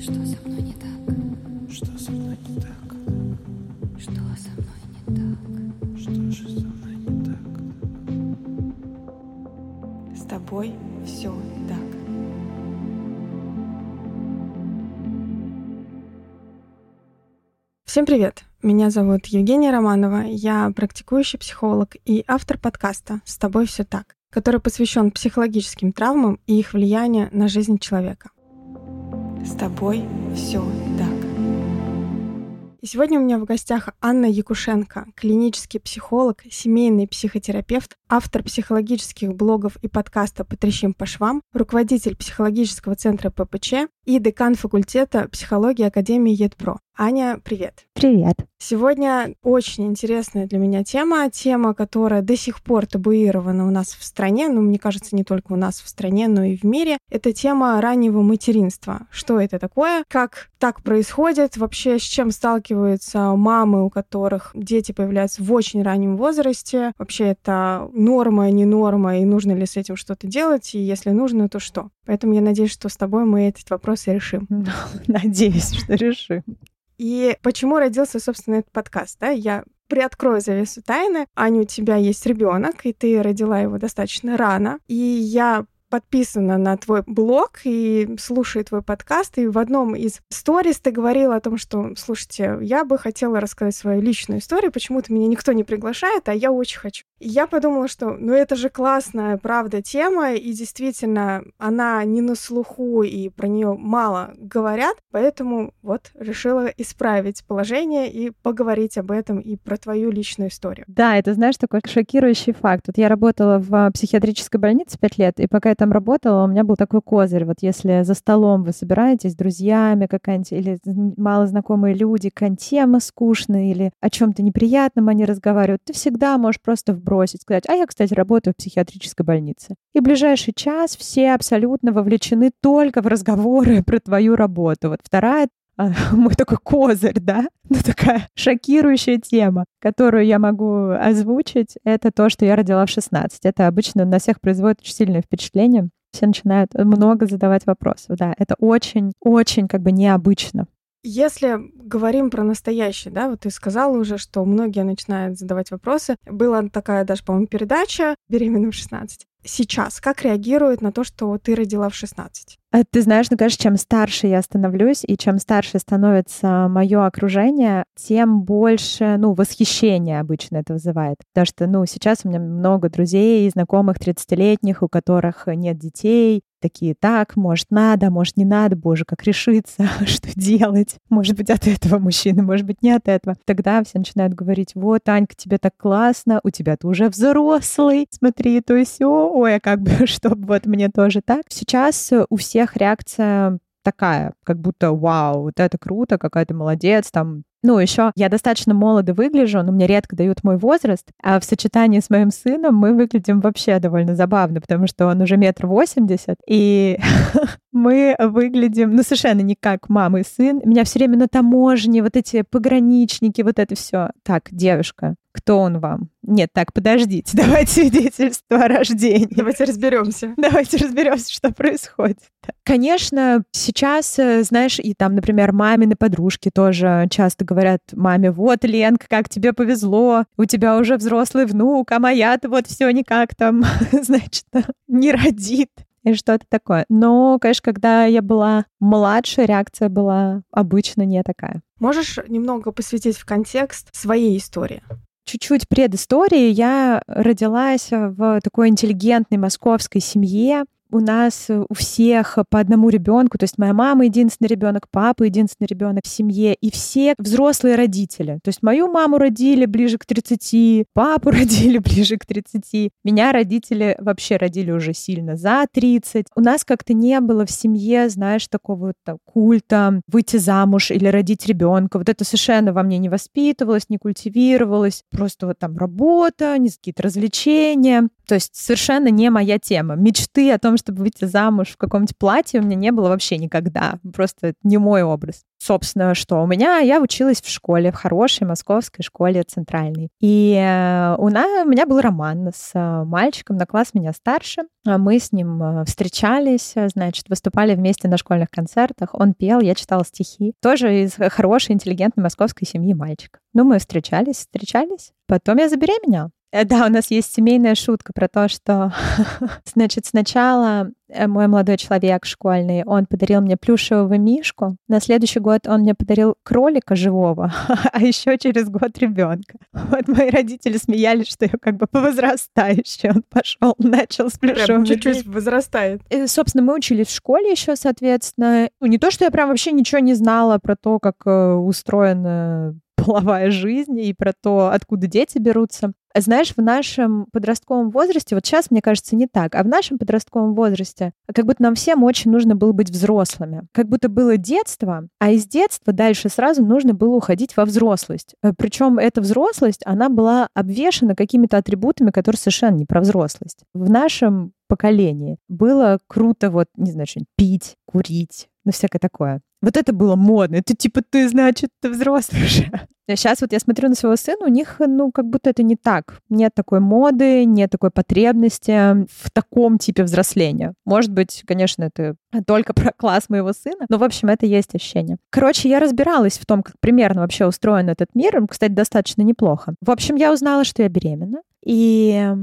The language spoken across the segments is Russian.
Что со мной не так? Что со мной не так? Что со мной не так? Что же со мной не так? С тобой все так. Всем привет! Меня зовут Евгения Романова, я практикующий психолог и автор подкаста «С тобой все так», который посвящен психологическим травмам и их влиянию на жизнь человека. С тобой все так. И сегодня у меня в гостях Анна Якушенко, клинический психолог, семейный психотерапевт, автор психологических блогов и подкаста «Потрещим по швам», руководитель психологического центра ППЧ и декан факультета психологии Академии ЕДПРО. Аня, привет. Привет. Сегодня очень интересная для меня тема, тема, которая до сих пор табуирована у нас в стране, ну, мне кажется, не только у нас в стране, но и в мире. Это тема раннего материнства. Что это такое? Как так происходит? Вообще, с чем сталкиваются мамы, у которых дети появляются в очень раннем возрасте? Вообще, это норма, не норма, и нужно ли с этим что-то делать? И если нужно, то что? Поэтому я надеюсь, что с тобой мы этот вопрос и решим. Надеюсь, что решим. И почему родился, собственно, этот подкаст, да? Я приоткрою завесу тайны. Аня, у тебя есть ребенок, и ты родила его достаточно рано. И я подписана на твой блог и слушаю твой подкаст. И в одном из сторис ты говорила о том, что, слушайте, я бы хотела рассказать свою личную историю, почему-то меня никто не приглашает, а я очень хочу. И я подумала, что, ну это же классная, правда, тема, и действительно, она не на слуху, и про нее мало говорят, поэтому вот решила исправить положение и поговорить об этом и про твою личную историю. Да, это, знаешь, такой шокирующий факт. Вот я работала в психиатрической больнице пять лет, и пока там работала, у меня был такой козырь. Вот если за столом вы собираетесь с друзьями какая-нибудь, или малознакомые люди, какая-нибудь тема скучная, или о чем то неприятном они разговаривают, ты всегда можешь просто вбросить, сказать, а я, кстати, работаю в психиатрической больнице. И в ближайший час все абсолютно вовлечены только в разговоры про твою работу. Вот вторая мой такой козырь, да, ну такая шокирующая тема, которую я могу озвучить, это то, что я родила в 16. Это обычно на всех производит очень сильное впечатление. Все начинают много задавать вопросов. Да, это очень-очень как бы необычно. Если говорим про настоящее, да, вот ты сказала уже, что многие начинают задавать вопросы. Была такая даже, по-моему, передача «Беременна в 16» сейчас? Как реагируют на то, что ты родила в 16? Э, ты знаешь, ну, конечно, чем старше я становлюсь, и чем старше становится мое окружение, тем больше, ну, восхищения обычно это вызывает. Потому что, ну, сейчас у меня много друзей и знакомых 30-летних, у которых нет детей, такие, так, может, надо, может, не надо, боже, как решиться, что делать. Может быть, от этого мужчины, может быть, не от этого. Тогда все начинают говорить, вот, Анька, тебе так классно, у тебя ты уже взрослый, смотри, то и все, ой, а как бы, чтобы вот мне тоже так. Сейчас у всех реакция такая, как будто вау, вот это круто, какая то молодец, там ну, еще я достаточно молодо выгляжу, но мне редко дают мой возраст, а в сочетании с моим сыном мы выглядим вообще довольно забавно, потому что он уже метр восемьдесят, и мы выглядим, ну, совершенно не как мама и сын. Меня все время на таможне, вот эти пограничники, вот это все. Так, девушка, кто он вам? Нет, так, подождите, давайте свидетельство о рождении. Давайте разберемся. Давайте разберемся, что происходит. Конечно, сейчас, э, знаешь, и там, например, мамины подружки тоже часто говорят маме, вот, Ленка, как тебе повезло, у тебя уже взрослый внук, а моя-то вот все никак там, значит, не родит или что-то такое. Но, конечно, когда я была младше, реакция была обычно не такая. Можешь немного посвятить в контекст своей истории? Чуть-чуть предыстории. Я родилась в такой интеллигентной московской семье у нас э, у всех по одному ребенку, то есть моя мама единственный ребенок, папа единственный ребенок в семье, и все взрослые родители. То есть мою маму родили ближе к 30, папу родили ближе к 30, меня родители вообще родили уже сильно за 30. У нас как-то не было в семье, знаешь, такого вот там, культа выйти замуж или родить ребенка. Вот это совершенно во мне не воспитывалось, не культивировалось. Просто вот там работа, какие-то развлечения. То есть совершенно не моя тема. Мечты о том, чтобы выйти замуж в каком-нибудь платье у меня не было вообще никогда. Просто не мой образ. Собственно, что у меня, я училась в школе, в хорошей московской школе центральной. И э, у, нас, у меня был роман с э, мальчиком на класс меня старше. А Мы с ним э, встречались, значит, выступали вместе на школьных концертах. Он пел, я читала стихи. Тоже из хорошей, интеллигентной московской семьи мальчик. Ну, мы встречались, встречались. Потом я забеременела. Э, Да, у нас есть семейная шутка про то, что, значит, сначала э, мой молодой человек школьный, он подарил мне плюшевого мишку. На следующий год он мне подарил кролика живого, а еще через год ребенка. Вот мои родители смеялись, что я как бы по возрастающей. Он пошел, начал с плюшевым чуть-чуть возрастает. Э, Собственно, мы учились в школе еще, соответственно. Ну, не то, что я прям вообще ничего не знала про то, как устроена половая жизнь и про то, откуда дети берутся. Знаешь, в нашем подростковом возрасте, вот сейчас, мне кажется, не так, а в нашем подростковом возрасте как будто нам всем очень нужно было быть взрослыми. Как будто было детство, а из детства дальше сразу нужно было уходить во взрослость. Причем эта взрослость, она была обвешана какими-то атрибутами, которые совершенно не про взрослость. В нашем поколении было круто вот, не знаю, что-нибудь пить, курить, ну всякое такое. Вот это было модно. Это типа ты, значит, ты взрослый уже. А сейчас вот я смотрю на своего сына, у них, ну, как будто это не так. Нет такой моды, нет такой потребности в таком типе взросления. Может быть, конечно, это только про класс моего сына, но, в общем, это есть ощущение. Короче, я разбиралась в том, как примерно вообще устроен этот мир, кстати, достаточно неплохо. В общем, я узнала, что я беременна, и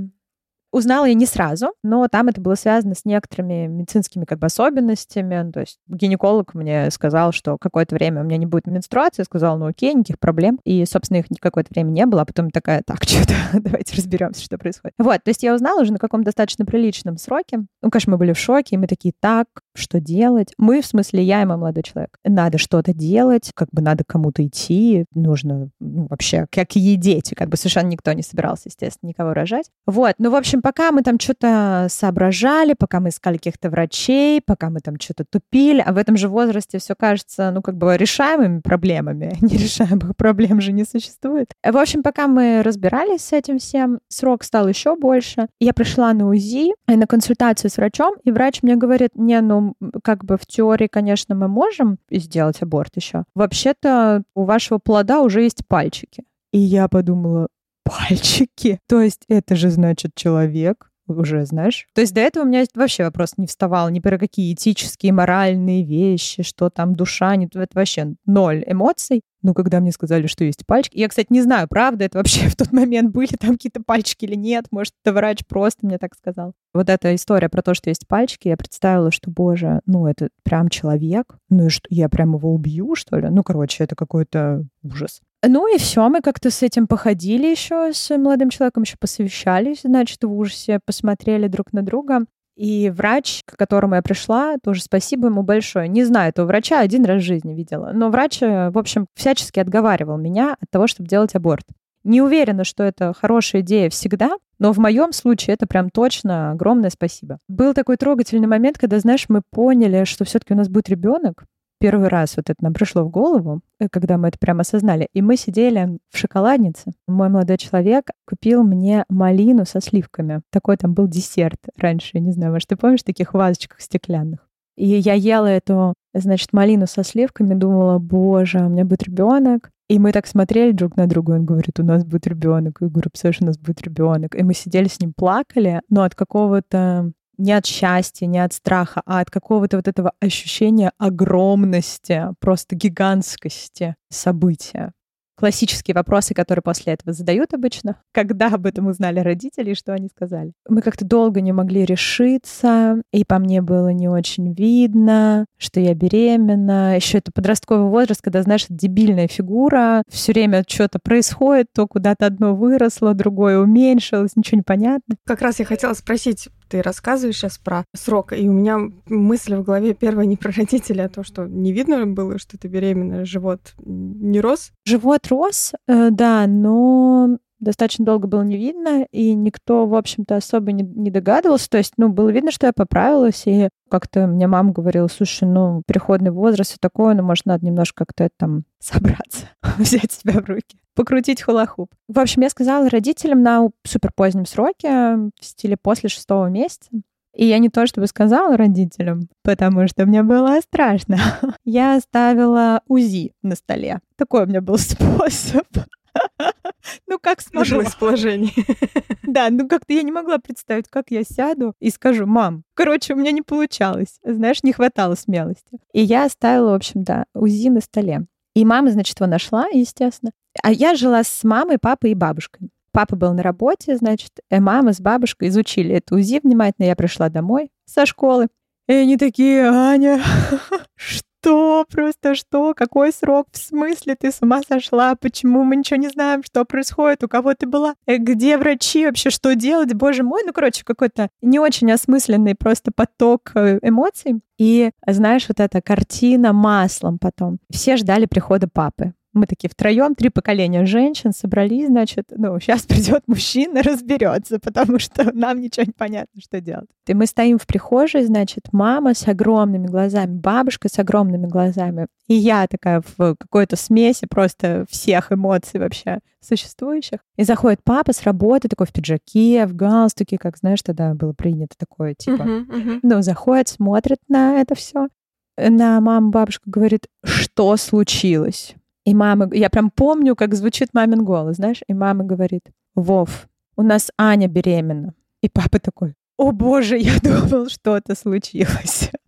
Узнала я не сразу, но там это было связано с некоторыми медицинскими как бы особенностями. То есть гинеколог мне сказал, что какое-то время у меня не будет менструации. Я сказала, ну окей, никаких проблем. И, собственно, их какое-то время не было. А потом такая, так, что-то, давайте разберемся, что происходит. Вот, то есть я узнала уже на каком достаточно приличном сроке. Ну, конечно, мы были в шоке, и мы такие, так, что делать? Мы, в смысле, я и мой молодой человек. Надо что-то делать, как бы надо кому-то идти, нужно ну, вообще, как и дети, как бы совершенно никто не собирался, естественно, никого рожать. Вот, ну, в общем, пока мы там что-то соображали, пока мы искали каких-то врачей, пока мы там что-то тупили, а в этом же возрасте все кажется, ну, как бы решаемыми проблемами. Нерешаемых проблем же не существует. В общем, пока мы разбирались с этим всем, срок стал еще больше. Я пришла на УЗИ, и на консультацию с врачом, и врач мне говорит, не, ну, как бы в теории, конечно, мы можем сделать аборт еще. Вообще-то у вашего плода уже есть пальчики. И я подумала, пальчики. То есть это же значит человек, уже, знаешь. То есть до этого у меня вообще вопрос не вставал ни про какие этические, моральные вещи, что там душа, не, это вообще ноль эмоций. Но когда мне сказали, что есть пальчики, я, кстати, не знаю, правда это вообще в тот момент были там какие-то пальчики или нет, может, это врач просто мне так сказал. Вот эта история про то, что есть пальчики, я представила, что, боже, ну это прям человек, ну и что, я прям его убью, что ли? Ну, короче, это какой-то ужас. Ну и все, мы как-то с этим походили еще с молодым человеком, еще посовещались, значит, в ужасе, посмотрели друг на друга. И врач, к которому я пришла, тоже спасибо ему большое. Не знаю этого врача, один раз в жизни видела. Но врач, э, в общем, всячески отговаривал меня от того, чтобы делать аборт. Не уверена, что это хорошая идея всегда, но в моем случае это прям точно огромное спасибо. Был такой трогательный момент, когда, знаешь, мы поняли, что все-таки у нас будет ребенок, первый раз вот это нам пришло в голову, э, когда мы это прямо осознали. И мы сидели в шоколаднице. Мой молодой человек купил мне малину со сливками. Такой там был десерт раньше. Не знаю, может, ты помнишь таких вазочках стеклянных? И я ела эту, значит, малину со сливками, думала, боже, у меня будет ребенок. И мы так смотрели друг на друга, он говорит, у нас будет ребенок. Я говорю, представляешь, у нас будет ребенок. И мы сидели с ним, плакали, но от какого-то не от счастья, не от страха, а от какого-то вот этого ощущения огромности, просто гигантскости события. Классические вопросы, которые после этого задают обычно. Когда об этом узнали родители и что они сказали? Мы как-то долго не могли решиться, и по мне было не очень видно, что я беременна. Еще это подростковый возраст, когда, знаешь, дебильная фигура, все время что-то происходит, то куда-то одно выросло, другое уменьшилось, ничего не понятно. Как раз я хотела спросить, ты рассказываешь сейчас про срок, и у меня мысль в голове первая не про родителей, а то, что не видно было, что ты беременна, живот не рос. Живот рос, э, да, но достаточно долго было не видно, и никто, в общем-то, особо не, не догадывался. То есть, ну, было видно, что я поправилась, и как-то мне мама говорила, слушай, ну, переходный возраст и такое, ну, может, надо немножко как-то там собраться, взять себя в руки. Покрутить хулахуп. В общем, я сказала родителям на супер позднем сроке, в стиле после шестого месяца. И я не то чтобы сказала родителям, потому что мне было страшно. Я оставила УЗИ на столе. Такой у меня был способ. Ну, как смогла. из положения. Да, ну как-то я не могла представить, как я сяду и скажу, мам, короче, у меня не получалось. Знаешь, не хватало смелости. И я оставила, в общем, да, УЗИ на столе. И мама, значит, его нашла, естественно. А я жила с мамой, папой и бабушкой. Папа был на работе, значит, и мама с бабушкой изучили это УЗИ внимательно. Я пришла домой со школы. И они такие, Аня, что? Просто что? Какой срок? В смысле ты с ума сошла? Почему мы ничего не знаем, что происходит? У кого ты была? Э, где врачи? Вообще что делать? Боже мой, ну, короче, какой-то не очень осмысленный просто поток э, эмоций. И, знаешь, вот эта картина маслом потом. Все ждали прихода папы. Мы такие втроем, три поколения женщин собрались, значит, ну, сейчас придет мужчина, разберется, потому что нам ничего не понятно, что делать. И мы стоим в прихожей, значит, мама с огромными глазами, бабушка с огромными глазами, и я такая в какой-то смеси просто всех эмоций вообще существующих. И заходит папа с работы, такой в пиджаке, в галстуке, как, знаешь, тогда было принято такое, типа, Мгм, мгм. ну, заходит, смотрит на это все. На маму бабушка говорит, что случилось? И мама, я прям помню, как звучит мамин голос, знаешь, и мама говорит, Вов, у нас Аня беременна. И папа такой, о боже, я думал, что-то случилось.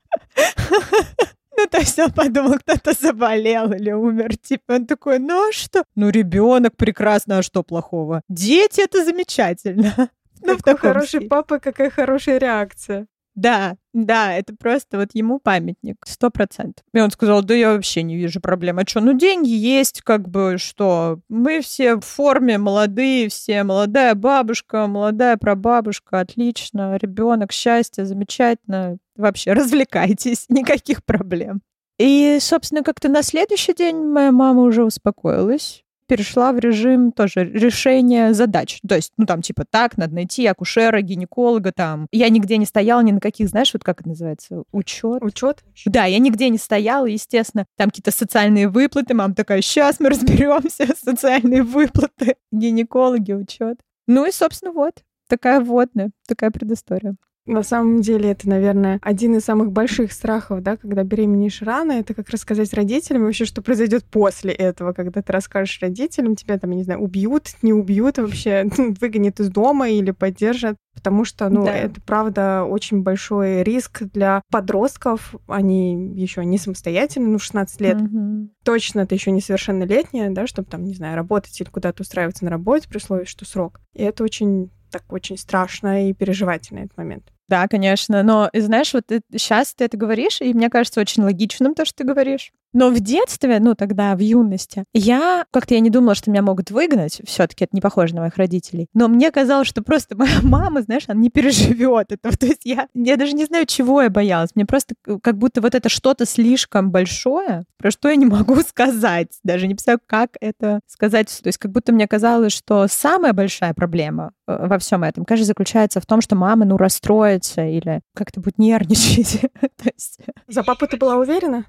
Ну, то есть он подумал, кто-то заболел или умер. Типа он такой, ну а что? Ну, ребенок прекрасно, а что плохого? Дети — это замечательно. Ну, в Какой таком хороший стиле. папа, какая хорошая реакция. Да, да, это просто вот ему памятник, сто процентов. И он сказал, да я вообще не вижу проблем. А что, ну деньги есть, как бы, что? Мы все в форме, молодые все, молодая бабушка, молодая прабабушка, отлично, ребенок, счастье, замечательно. Вообще, развлекайтесь, никаких проблем. И, собственно, как-то на следующий день моя мама уже успокоилась перешла в режим тоже решения задач. То есть, ну, там, типа, так, надо найти акушера, гинеколога, там. Я нигде не стояла ни на каких, знаешь, вот как это называется, учет. Учет? Да, я нигде не стояла, естественно. Там какие-то социальные выплаты. Мама такая, сейчас мы разберемся, социальные выплаты, гинекологи, учет. Ну и, собственно, вот. Такая вводная, такая предыстория. На самом деле это, наверное, один из самых больших страхов, да, когда беременеешь рано, это как рассказать родителям вообще, что произойдет после этого, когда ты расскажешь родителям, тебя там, не знаю, убьют, не убьют вообще, выгонят из дома или поддержат, потому что, ну, Да. это правда очень большой риск для подростков, они еще не самостоятельны, ну, в 16 лет, Мгм. точно ты еще несовершеннолетняя, да, чтобы там, не знаю, работать или куда-то устраиваться на работе при условии, что срок. И это очень так очень страшно и переживательно этот момент. Да, конечно. Но, знаешь, вот сейчас ты это говоришь, и мне кажется очень логичным то, что ты говоришь. Но в детстве, ну тогда, в юности, я как-то я не думала, что меня могут выгнать. все таки это не похоже на моих родителей. Но мне казалось, что просто моя мама, знаешь, она не переживет этого. То есть я, я даже не знаю, чего я боялась. Мне просто как будто вот это что-то слишком большое, про что я не могу сказать. Даже не представляю, как это сказать. То есть как будто мне казалось, что самая большая проблема э, во всем этом, конечно, заключается в том, что мама, ну, расстроится или как-то будет нервничать. То есть За папу ты была уверена?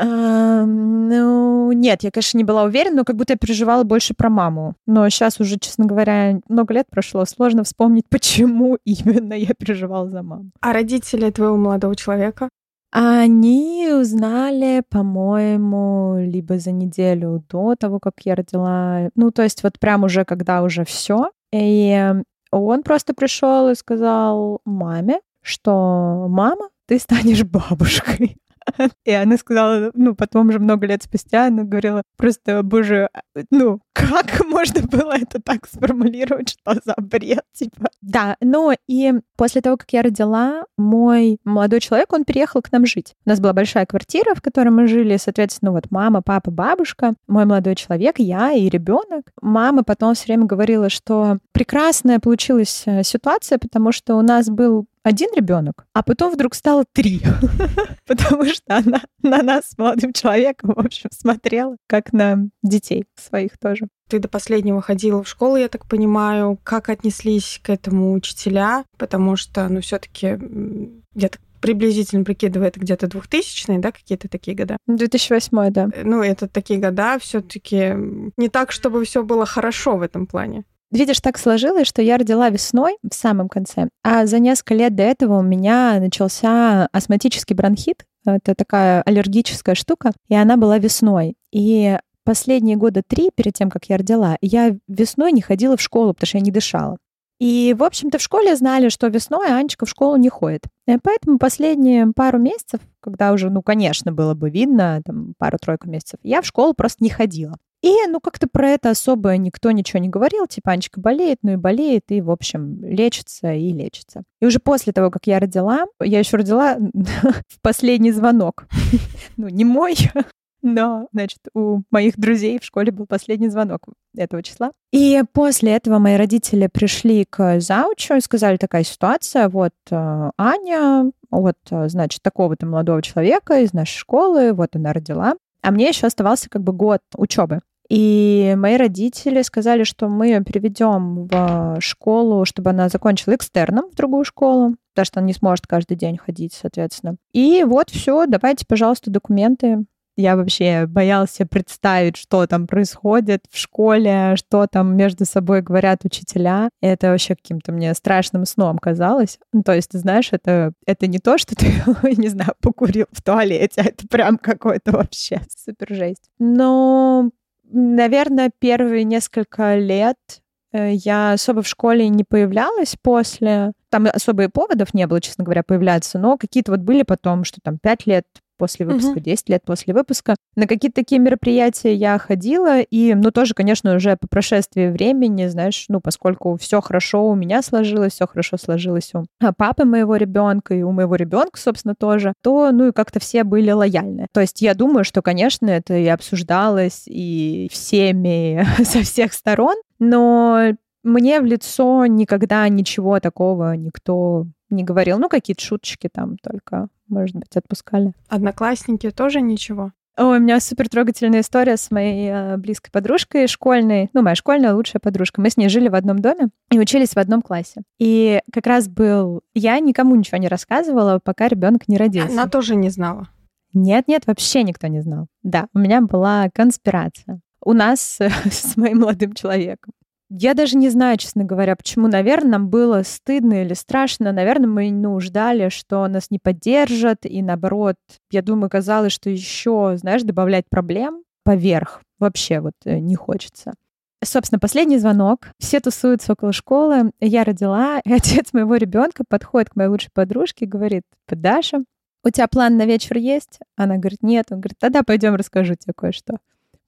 А, ну, нет, я, конечно, не была уверена, но как будто я переживала больше про маму. Но сейчас уже, честно говоря, много лет прошло, сложно вспомнить, почему именно я переживала за маму. А родители твоего молодого человека? Они узнали, по-моему, либо за неделю до того, как я родила. Ну, то есть вот прям уже, когда уже все. И он просто пришел и сказал маме, что мама, ты станешь бабушкой. И она сказала, ну, потом же много лет спустя, она говорила, просто, боже, ну, как можно было это так сформулировать, что за бред, типа. Да, ну, и после того, как я родила, мой молодой человек, он переехал к нам жить. У нас была большая квартира, в которой мы жили, соответственно, вот мама, папа, бабушка, мой молодой человек, я и ребенок. Мама потом все время говорила, что прекрасная получилась э, ситуация, потому что у нас был один ребенок, а потом вдруг стало три, потому что она на нас молодым человеком, в общем, смотрела как на детей своих тоже. Ты до последнего ходила в школу, я так понимаю. Как отнеслись к этому учителя? Потому что, ну, все таки я так приблизительно прикидывает где-то 2000 да, какие-то такие года. 2008, да. Ну, это такие года все таки не так, чтобы все было хорошо в этом плане. Видишь, так сложилось, что я родила весной в самом конце, а за несколько лет до этого у меня начался астматический бронхит. Это такая аллергическая штука, и она была весной. И последние года три перед тем, как я родила, я весной не ходила в школу, потому что я не дышала. И, в общем-то, в школе знали, что весной Анечка в школу не ходит. И поэтому последние пару месяцев, когда уже, ну, конечно, было бы видно, там, пару-тройку месяцев, я в школу просто не ходила. И, ну, как-то про это особо никто ничего не говорил. Типа, Анечка болеет, ну и болеет, и, в общем, лечится и лечится. И уже после того, как я родила, я еще родила в последний звонок. Ну, не мой, но, значит, у моих друзей в школе был последний звонок этого числа. И после этого мои родители пришли к заучу и сказали, такая ситуация, вот э, Аня, вот, э, значит, такого-то молодого человека из нашей школы, вот она родила. А мне еще оставался как бы год учебы. И мои родители сказали, что мы ее переведем в школу, чтобы она закончила экстерном в другую школу, потому что она не сможет каждый день ходить, соответственно. И вот все, давайте, пожалуйста, документы. Я вообще себе представить, что там происходит в школе, что там между собой говорят учителя. И это вообще каким-то мне страшным сном казалось. Ну, то есть, знаешь, это, это не то, что ты, не знаю, покурил в туалете, а это прям какой-то вообще супер жесть. Но наверное, первые несколько лет э, я особо в школе не появлялась после. Там особо поводов не было, честно говоря, появляться, но какие-то вот были потом, что там пять лет после выпуска, Мгм. 10 лет после выпуска. На какие-то такие мероприятия я ходила, и, ну, тоже, конечно, уже по прошествии времени, знаешь, ну, поскольку все хорошо у меня сложилось, все хорошо сложилось у а, папы моего ребенка и у моего ребенка, собственно, тоже, то, ну, и как-то все были лояльны. То есть я думаю, что, конечно, это и обсуждалось и всеми со всех сторон, но мне в лицо никогда ничего такого никто не говорил. Ну, какие-то шуточки там только, может быть, отпускали. Одноклассники тоже ничего. Ой, у меня супер трогательная история с моей э, близкой подружкой школьной. Ну, моя школьная лучшая подружка. Мы с ней жили в одном доме и учились в одном классе. И как раз был... Я никому ничего не рассказывала, пока ребенок не родился. Она тоже не знала. Нет, нет, вообще никто не знал. Да, у меня была конспирация. У нас с моим молодым человеком. Я даже не знаю, честно говоря, почему. Наверное, нам было стыдно или страшно. Наверное, мы ну, ждали, что нас не поддержат. И наоборот, я думаю, казалось, что еще, знаешь, добавлять проблем поверх вообще вот э, не хочется. Собственно, последний звонок. Все тусуются около школы. Я родила, и отец моего ребенка подходит к моей лучшей подружке и говорит, Даша, у тебя план на вечер есть? Она говорит, нет. Он говорит, тогда пойдем расскажу тебе кое-что.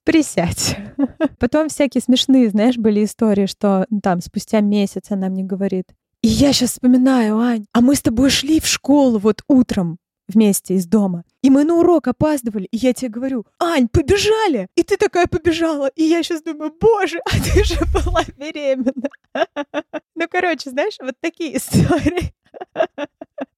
Присядь. Потом всякие смешные, знаешь, были истории, что ну, там спустя месяц она мне говорит, и я сейчас вспоминаю, Ань, а мы с тобой шли в школу вот утром вместе из дома. И мы на урок опаздывали, и я тебе говорю, Ань, побежали! И ты такая побежала. И я сейчас думаю, боже, а ты же была беременна. Ну, короче, знаешь, вот такие истории.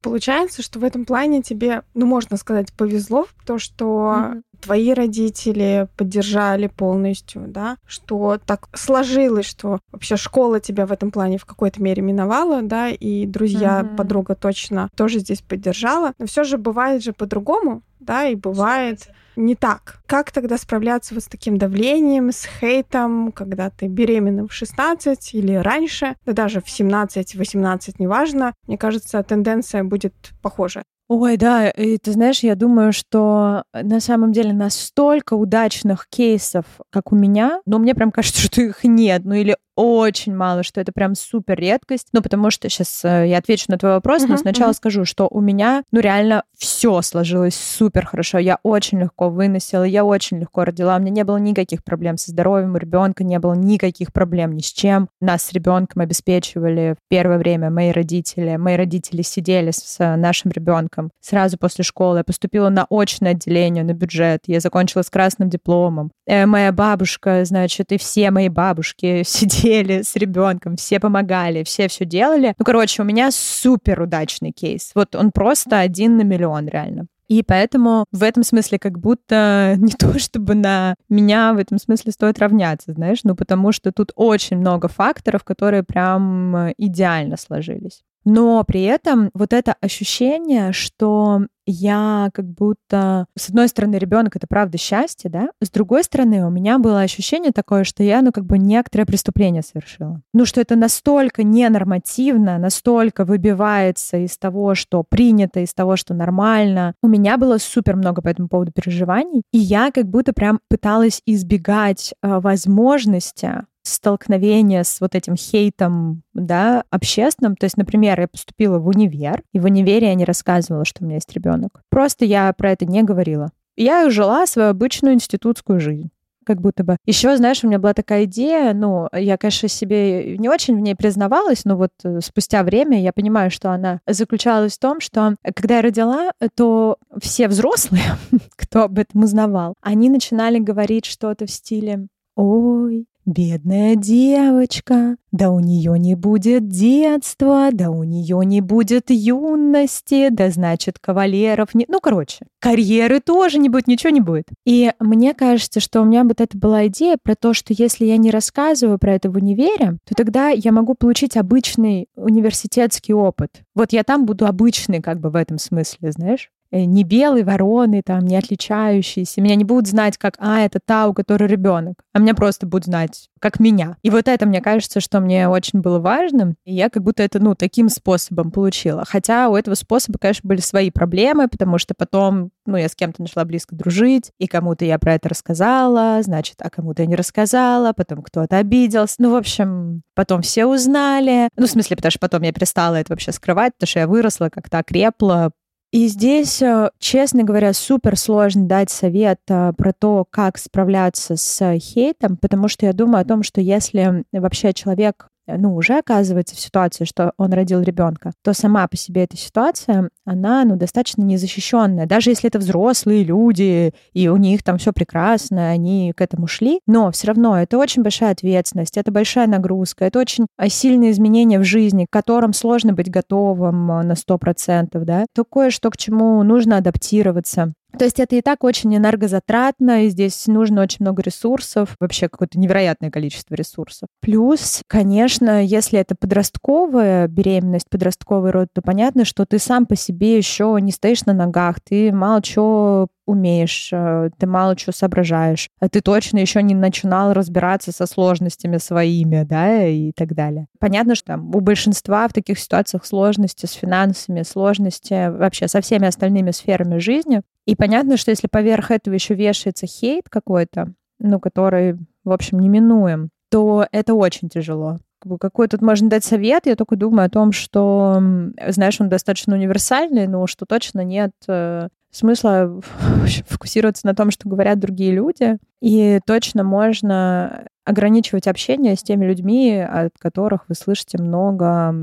Получается, что в этом плане тебе, ну, можно сказать, повезло, то, что твои родители поддержали полностью, да, что так сложилось, что вообще школа тебя в этом плане в какой-то мере миновала, да, и друзья, Мгм. подруга точно тоже здесь поддержала. Но все же бывает же по-другому, да, и бывает не так. Как тогда справляться вот с таким давлением, с хейтом, когда ты беременна в 16 или раньше, да даже в 17-18, неважно. Мне кажется, тенденция будет похожа. Ой, да, и ты знаешь, я думаю, что на самом деле настолько удачных кейсов, как у меня, но мне прям кажется, что их нет, ну или очень мало, что это прям супер редкость. Ну, потому что сейчас я отвечу на твой вопрос, но Мгм, сначала мгм. скажу, что у меня, ну, реально все сложилось супер хорошо. Я очень легко выносила, я очень легко родила. У меня не было никаких проблем со здоровьем, у ребенка не было никаких проблем ни с чем. Нас с ребенком обеспечивали в первое время мои родители. Мои родители сидели с э, нашим ребенком сразу после школы. Я поступила на очное отделение, на бюджет. Я закончила с красным дипломом. Э, моя бабушка, значит, и все мои бабушки сидели с ребенком, все помогали, все все делали. Ну, короче, у меня супер удачный кейс. Вот он просто один на миллион, реально. И поэтому в этом смысле как будто не то, чтобы на меня в этом смысле стоит равняться, знаешь, ну потому что тут очень много факторов, которые прям э, идеально сложились. Но при этом вот это ощущение, что я как будто, с одной стороны, ребенок это правда счастье, да, с другой стороны, у меня было ощущение такое, что я, ну, как бы некоторое преступление совершила. Ну, что это настолько ненормативно, настолько выбивается из того, что принято, из того, что нормально. У меня было супер много по этому поводу переживаний, и я как будто прям пыталась избегать э, возможности столкновение с вот этим хейтом, да, общественным. То есть, например, я поступила в универ, и в универе я не рассказывала, что у меня есть ребенок. Просто я про это не говорила. Я жила свою обычную институтскую жизнь как будто бы. Еще, знаешь, у меня была такая идея, ну, я, конечно, себе не очень в ней признавалась, но вот э, спустя время я понимаю, что она заключалась в том, что когда я родила, то все взрослые, кто об этом узнавал, они начинали говорить что-то в стиле «Ой, Бедная девочка, да у нее не будет детства, да у нее не будет юности, да значит кавалеров не... Ну, короче, карьеры тоже не будет, ничего не будет. И мне кажется, что у меня вот это была идея про то, что если я не рассказываю про это в универе, то тогда я могу получить обычный университетский опыт. Вот я там буду обычный как бы в этом смысле, знаешь? Э, не белые вороны, там, не отличающиеся. Меня не будут знать, как, а, это та, у которой ребенок. А меня просто будут знать, как меня. И вот это, мне кажется, что мне очень было важным. И я как будто это, ну, таким способом получила. Хотя у этого способа, конечно, были свои проблемы, потому что потом, ну, я с кем-то начала близко дружить, и кому-то я про это рассказала, значит, а кому-то я не рассказала, потом кто-то обиделся. Ну, в общем, потом все узнали. Ну, в смысле, потому что потом я перестала это вообще скрывать, потому что я выросла, как-то окрепла, и здесь, э, честно говоря, супер сложно дать совет э, про то, как справляться с хейтом, потому что я думаю о том, что если вообще человек Э, ну, уже оказывается в ситуации, что он родил ребенка, то сама по себе эта ситуация, она, ну, достаточно незащищенная. Даже если это взрослые люди, и у них там все прекрасно, они к этому шли, но все равно это очень большая ответственность, это большая нагрузка, это очень а, сильные изменения в жизни, к которым сложно быть готовым э, на 100%, да. Такое, что к чему нужно адаптироваться. То есть это и так очень энергозатратно, и здесь нужно очень много ресурсов, вообще какое-то невероятное количество ресурсов. Плюс, конечно, если это подростковая беременность, подростковый род, то понятно, что ты сам по себе еще не стоишь на ногах, ты мало чего умеешь, э, ты мало чего соображаешь, а ты точно еще не начинал разбираться со сложностями своими, да, и так далее. Понятно, что там у большинства в таких ситуациях сложности с финансами, сложности вообще со всеми остальными сферами жизни. И понятно, что если поверх этого еще вешается хейт какой-то, ну, который, в общем, неминуем, то это очень тяжело какой тут можно дать совет? Я только думаю о том, что, знаешь, он достаточно универсальный, но что точно нет э, смысла фокусироваться на том, что говорят другие люди. И точно можно ограничивать общение с теми людьми, от которых вы слышите много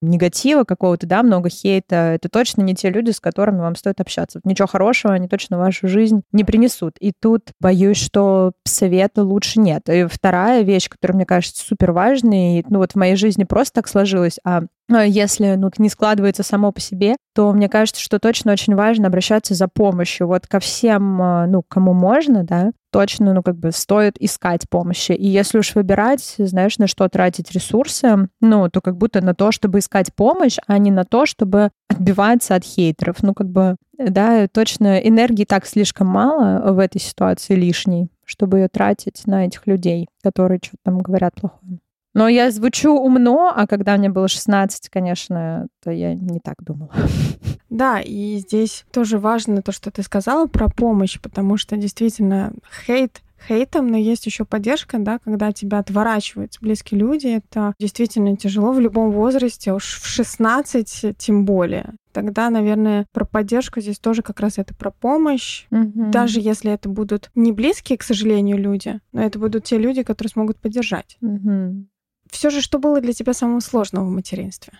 негатива какого-то, да, много хейта, это точно не те люди, с которыми вам стоит общаться. Ничего хорошего они точно вашу жизнь не принесут. И тут боюсь, что совета лучше нет. И вторая вещь, которая мне кажется супер важной, ну вот в моей жизни просто так сложилось, а если ну, не складывается само по себе, то мне кажется, что точно очень важно обращаться за помощью. Вот ко всем, а, ну, кому можно, да, точно, ну, как бы стоит искать помощи. И если уж выбирать, знаешь, на что тратить ресурсы, ну, то как будто на то, чтобы искать помощь, а не на то, чтобы отбиваться от хейтеров. Ну, как бы, да, точно энергии так слишком мало в этой ситуации лишней, чтобы ее тратить на этих людей, которые что-то там говорят плохое. Но я звучу умно, а когда мне было 16, конечно, то я не так думала. Да, и здесь тоже важно то, что ты сказала про помощь, потому что действительно хейт хейтом, но есть еще поддержка, да, когда тебя отворачивают близкие люди. Это действительно тяжело в любом возрасте, уж в 16 тем более. Тогда, наверное, про поддержку здесь тоже как раз это про помощь. Mm-hmm. Даже если это будут не близкие, к сожалению, люди, но это будут те люди, которые смогут поддержать. Mm-hmm все же, что было для тебя самого сложного в материнстве?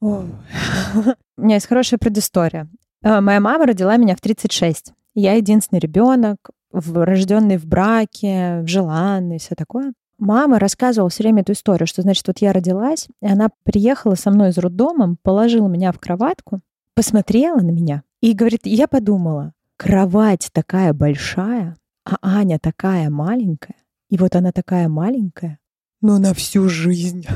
У меня есть хорошая предыстория. Э, моя мама родила меня в 36. Я единственный ребенок, рожденный в браке, желанный, все такое. Мама рассказывала все время эту историю, что, значит, вот я родилась, и она приехала со мной из роддома, положила меня в кроватку, посмотрела на меня и говорит, я подумала, кровать такая большая, а Аня такая маленькая, и вот она такая маленькая, но на всю жизнь.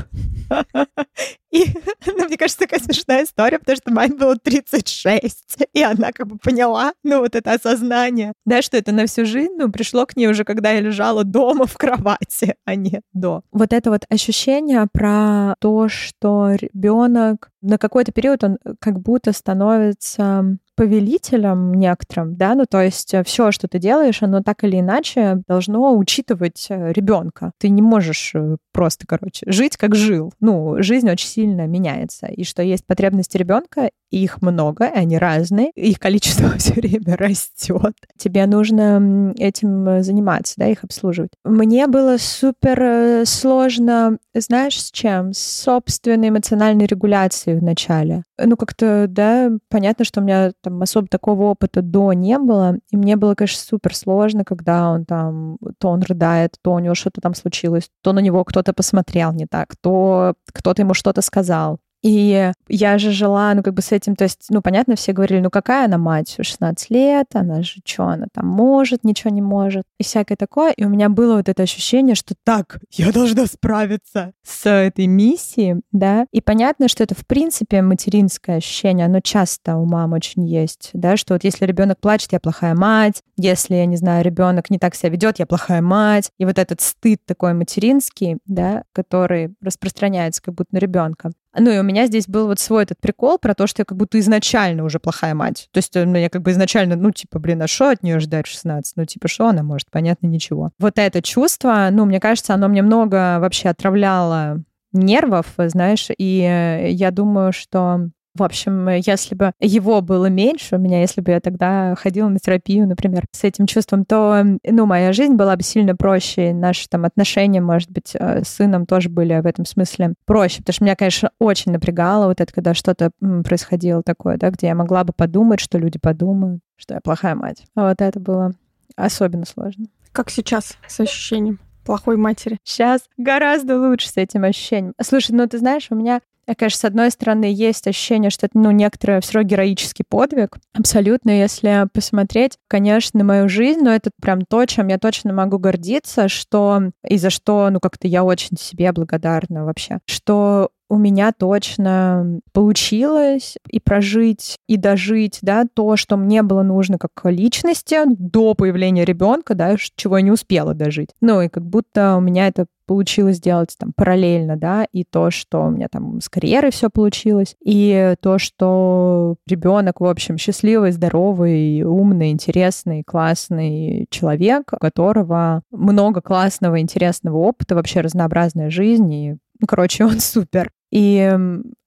И, ну, мне кажется, такая смешная история, потому что маме было 36, и она как бы поняла, ну, вот это осознание, да, что это на всю жизнь, ну, пришло к ней уже, когда я лежала дома в кровати, а не до. Вот это вот ощущение про то, что ребенок на какой-то период он как будто становится повелителем некоторым, да, ну то есть э, все, что ты делаешь, оно так или иначе должно учитывать э, ребенка. Ты не можешь э, просто, короче, жить как жил. Ну, жизнь очень сильно меняется, и что есть потребности ребенка, их много, они разные, их количество все время растет. Тебе нужно этим заниматься, да, их обслуживать. Мне было супер сложно, знаешь, с чем? С собственной эмоциональной регуляцией в начале. Ну, как-то, да, понятно, что у меня там особо такого опыта до не было. И мне было, конечно, супер сложно, когда он там, то он рыдает, то у него что-то там случилось, то на него кто-то посмотрел не так, то кто-то ему что-то сказал. И я же жила, ну, как бы с этим, то есть, ну, понятно, все говорили, ну, какая она мать, 16 лет, она же что, она там может, ничего не может, и всякое такое. И у меня было вот это ощущение, что так, я должна справиться с этой миссией, да. И понятно, что это, в принципе, материнское ощущение, оно часто у мам очень есть, да, что вот если ребенок плачет, я плохая мать, если, я не знаю, ребенок не так себя ведет, я плохая мать. И вот этот стыд такой материнский, да, который распространяется как будто на ребенка. Ну и у меня здесь был вот свой этот прикол про то, что я как будто изначально уже плохая мать. То есть ну, я как бы изначально, ну типа, блин, а что от нее ждать 16? Ну типа, что она может? Понятно, ничего. Вот это чувство, ну, мне кажется, оно мне много вообще отравляло нервов, знаешь, и я думаю, что в общем, если бы его было меньше у меня, если бы я тогда ходила на терапию, например, с этим чувством, то, ну, моя жизнь была бы сильно проще, и наши там отношения, может быть, э, с сыном тоже были в этом смысле проще, потому что меня, конечно, очень напрягало вот это, когда что-то происходило такое, да, где я могла бы подумать, что люди подумают, что я плохая мать. А вот это было особенно сложно. Как сейчас с ощущением? плохой матери. Сейчас гораздо лучше с этим ощущением. Слушай, ну ты знаешь, у меня Конечно, с одной стороны, есть ощущение, что это, ну, некоторый все равно героический подвиг. Абсолютно, если посмотреть, конечно, на мою жизнь, но это прям то, чем я точно могу гордиться, что и за что, ну, как-то я очень себе благодарна вообще, что у меня точно получилось и прожить, и дожить, да, то, что мне было нужно как личности до появления ребенка, да, чего я не успела дожить. Ну, и как будто у меня это получилось сделать там параллельно, да, и то, что у меня там с карьерой все получилось, и то, что ребенок, в общем, счастливый, здоровый, умный, интересный, классный человек, у которого много классного, интересного опыта, вообще разнообразная жизнь, и ну, короче, он супер. И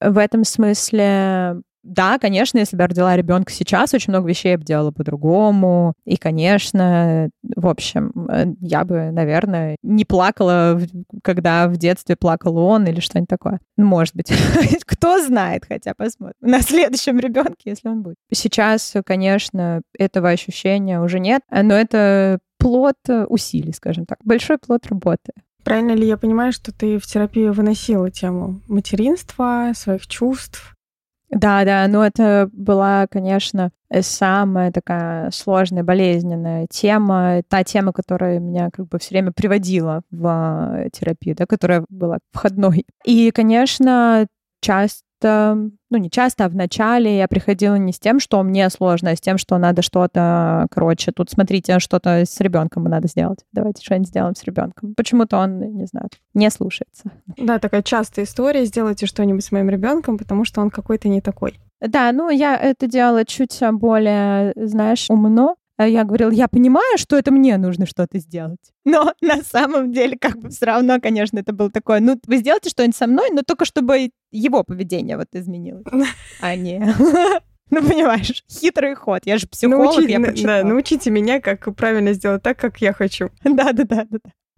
в этом смысле да, конечно, если бы я родила ребенка сейчас, очень много вещей я бы делала по-другому. И, конечно, в общем, э, я бы, наверное, не плакала, когда в детстве плакал он или что-нибудь такое. Ну, может быть. Кто знает, хотя посмотрим. На следующем ребенке, если он будет. Сейчас, конечно, этого ощущения уже нет, но это плод усилий, скажем так. Большой плод работы. Правильно ли я понимаю, что ты в терапии выносила тему материнства, своих чувств? Да, да, но это была, конечно, самая такая сложная, болезненная тема, та тема, которая меня как бы все время приводила в терапию, да, которая была входной. И, конечно, часть часто, ну не часто, а в начале я приходила не с тем, что мне сложно, а с тем, что надо что-то, короче, тут смотрите, что-то с ребенком надо сделать. Давайте что-нибудь сделаем с ребенком. Почему-то он, не знаю, не слушается. Да, такая частая история. Сделайте что-нибудь с моим ребенком, потому что он какой-то не такой. Да, ну я это делала чуть более, знаешь, умно, я говорила, я понимаю, что это мне нужно что-то сделать. Но на самом деле, как бы все равно, конечно, это было такое, ну, вы сделайте что-нибудь со мной, но только чтобы его поведение вот изменилось, а не... Ну, понимаешь, хитрый ход. Я же психолог, Научи, я Да, научите меня, как правильно сделать так, как я хочу. Да-да-да.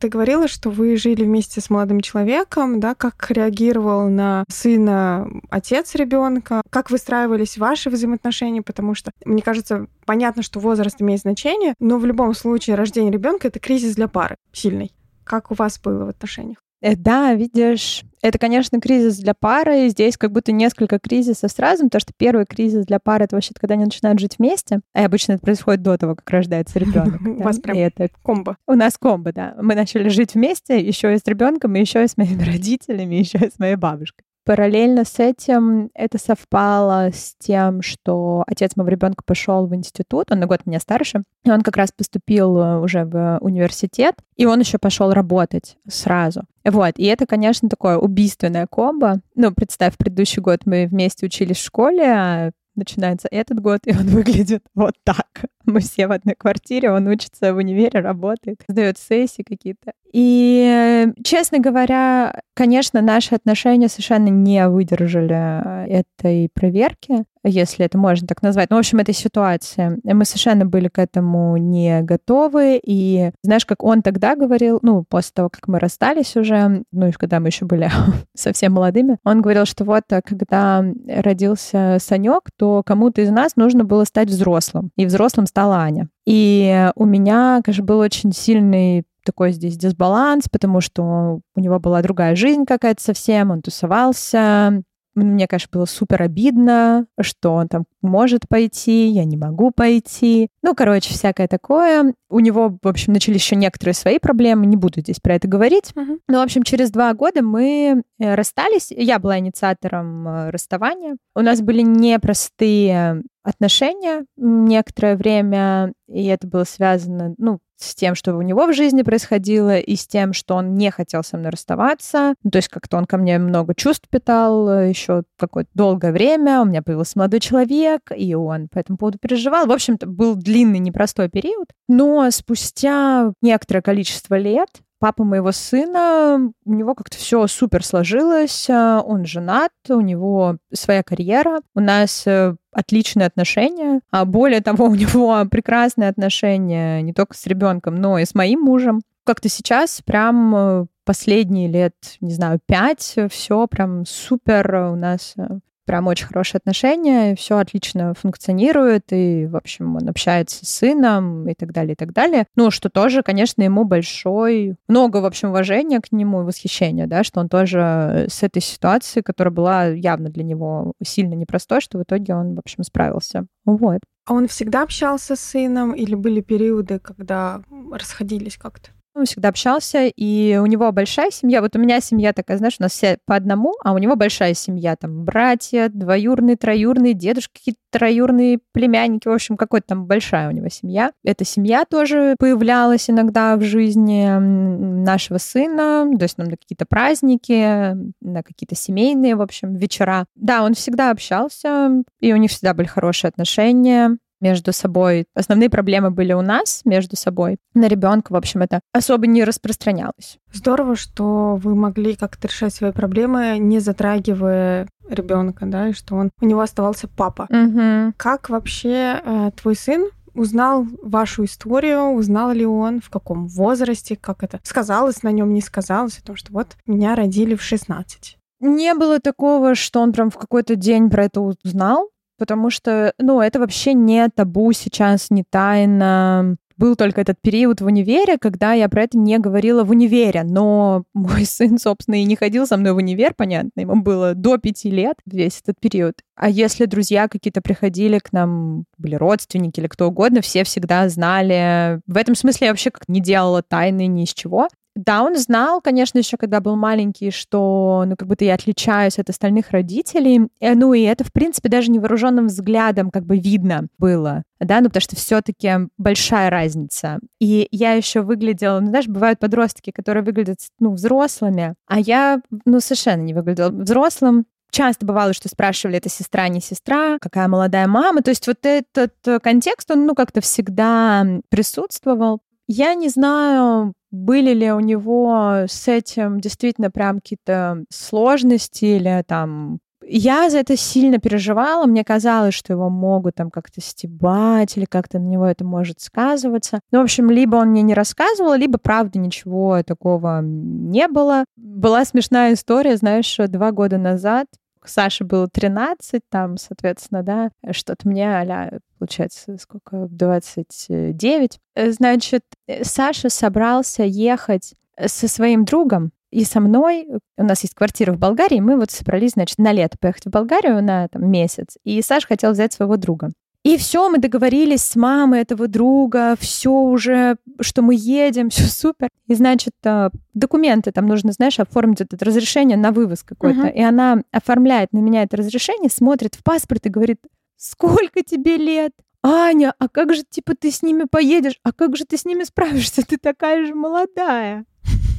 Ты говорила, что вы жили вместе с молодым человеком, да, как реагировал на сына отец ребенка, как выстраивались ваши взаимоотношения, потому что, мне кажется, понятно, что возраст имеет значение, но в любом случае рождение ребенка это кризис для пары сильный. Как у вас было в отношениях? Э, Да, видишь, это, конечно, кризис для пары. Здесь как будто несколько кризисов сразу, потому что первый кризис для пары — это вообще когда они начинают жить вместе. И обычно это происходит до того, как рождается ребенок. У вас прям И это комбо. у нас комбо, да. Мы начали жить вместе, еще и с ребенком, и еще и с моими родителями, еще и с моей бабушкой. Параллельно с этим это совпало с тем, что отец моего ребенка пошел в институт, он на год меня старше, и он как раз поступил э, уже в университет, и он еще пошел работать сразу. Вот, и это, конечно, такое убийственное комбо. Ну, представь, предыдущий год мы вместе учились в школе, а начинается этот год, и он выглядит вот так. Мы все в одной квартире, он учится в универе, работает, сдает сессии какие-то. И, э, честно говоря, конечно, наши отношения совершенно не выдержали э, этой проверки, если это можно так назвать. Ну, в общем, этой ситуации. Мы совершенно были к этому не готовы. И знаешь, как он тогда говорил, ну, после того, как мы расстались уже, ну, и когда мы еще были совсем молодыми, он говорил, что вот, э, когда родился Санек, то кому-то из нас нужно было стать взрослым. И взрослым стала Аня. И у меня, конечно, был очень сильный такой здесь дисбаланс, потому что у него была другая жизнь какая-то совсем, он тусовался. Мне, конечно, было супер обидно, что он там может пойти, я не могу пойти. Ну, короче, всякое такое. У него, в общем, начались еще некоторые свои проблемы, не буду здесь про это говорить. Мгм. Ну, в общем, через два года мы э, расстались. Я была инициатором э, расставания. У нас были непростые отношения некоторое время, и это было связано, ну, с тем, что у него в жизни происходило, и с тем, что он не хотел со мной расставаться. Ну, то есть как-то он ко мне много чувств питал э, еще какое-то долгое время. У меня появился молодой человек, и он по этому поводу переживал. В общем-то, был длинный, непростой период. Но спустя некоторое количество лет папа моего сына, у него как-то все супер сложилось, а, он женат, у него своя карьера, у нас э, отличные отношения, а более того, у него прекрасные отношения не только с ребенком, но и с моим мужем. Как-то сейчас прям э, последние лет, не знаю, пять, все прям супер у нас э, прям очень хорошие отношения, все отлично функционирует, и, в общем, он общается с сыном и так далее, и так далее. Ну, что тоже, конечно, ему большой, много, в общем, уважения к нему и восхищения, да, что он тоже с этой ситуацией, которая была явно для него сильно непростой, что в итоге он, в общем, справился. Вот. А он всегда общался с сыном или были периоды, когда расходились как-то? Он всегда общался, и у него большая семья. Вот у меня семья такая, знаешь, у нас все по одному, а у него большая семья. Там братья, двоюрные, троюрные, дедушки троюрные, племянники. В общем, какой-то там большая у него семья. Эта семья тоже появлялась иногда в жизни нашего сына. То есть нам на какие-то праздники, на какие-то семейные, в общем, вечера. Да, он всегда общался, и у них всегда были хорошие отношения между собой. Основные проблемы были у нас между собой. На ребенка, в общем, это особо не распространялось. Здорово, что вы могли как-то решать свои проблемы, не затрагивая ребенка, да, и что он у него оставался папа. Мгм. Как вообще э, твой сын узнал вашу историю, узнал ли он, в каком возрасте, как это сказалось на нем, не сказалось, о том, что вот меня родили в 16. Не было такого, что он прям в какой-то день про это узнал, потому что, ну, это вообще не табу сейчас, не тайна. Был только этот период в универе, когда я про это не говорила в универе, но мой сын, собственно, и не ходил со мной в универ, понятно, ему было до пяти лет весь этот период. А если друзья какие-то приходили к нам, были родственники или кто угодно, все всегда знали. В этом смысле я вообще как не делала тайны ни из чего. Да, он знал, конечно, еще когда был маленький, что, ну, как будто я отличаюсь от остальных родителей. Э, Ну, и это, в принципе, даже невооруженным взглядом как бы видно было, да, ну, потому что все-таки большая разница. И я еще выглядела, ну, знаешь, бывают подростки, которые выглядят, ну, взрослыми, а я, ну, совершенно не выглядела взрослым. Часто бывало, что спрашивали, это сестра, не сестра, какая молодая мама. То есть вот этот контекст, он, ну, как-то всегда присутствовал. Я не знаю, были ли у него с этим действительно прям какие-то сложности или там я за это сильно переживала, мне казалось, что его могут там как-то стебать или как-то на него это может сказываться. Ну, в общем, либо он мне не рассказывал, либо, правда, ничего такого не было. Была смешная история, знаешь, два года назад Саше было 13, там, соответственно, да, что-то мне, а получается, сколько, 29. Э, Значит, Саша собрался ехать со своим другом И со мной, у нас есть квартира в Болгарии, мы вот собрались, значит, на лето поехать в Болгарию на там, месяц. И Саша хотел взять своего друга. И все, мы договорились с мамой этого друга, все уже, что мы едем, все супер. И, значит, э, документы там нужно, знаешь, оформить это разрешение на вывоз какой-то. Мгм. И она оформляет на меня это разрешение, смотрит в паспорт и говорит, сколько тебе лет? Аня, а как же, типа, ты с ними поедешь? А как же ты с ними справишься? Ты такая же молодая.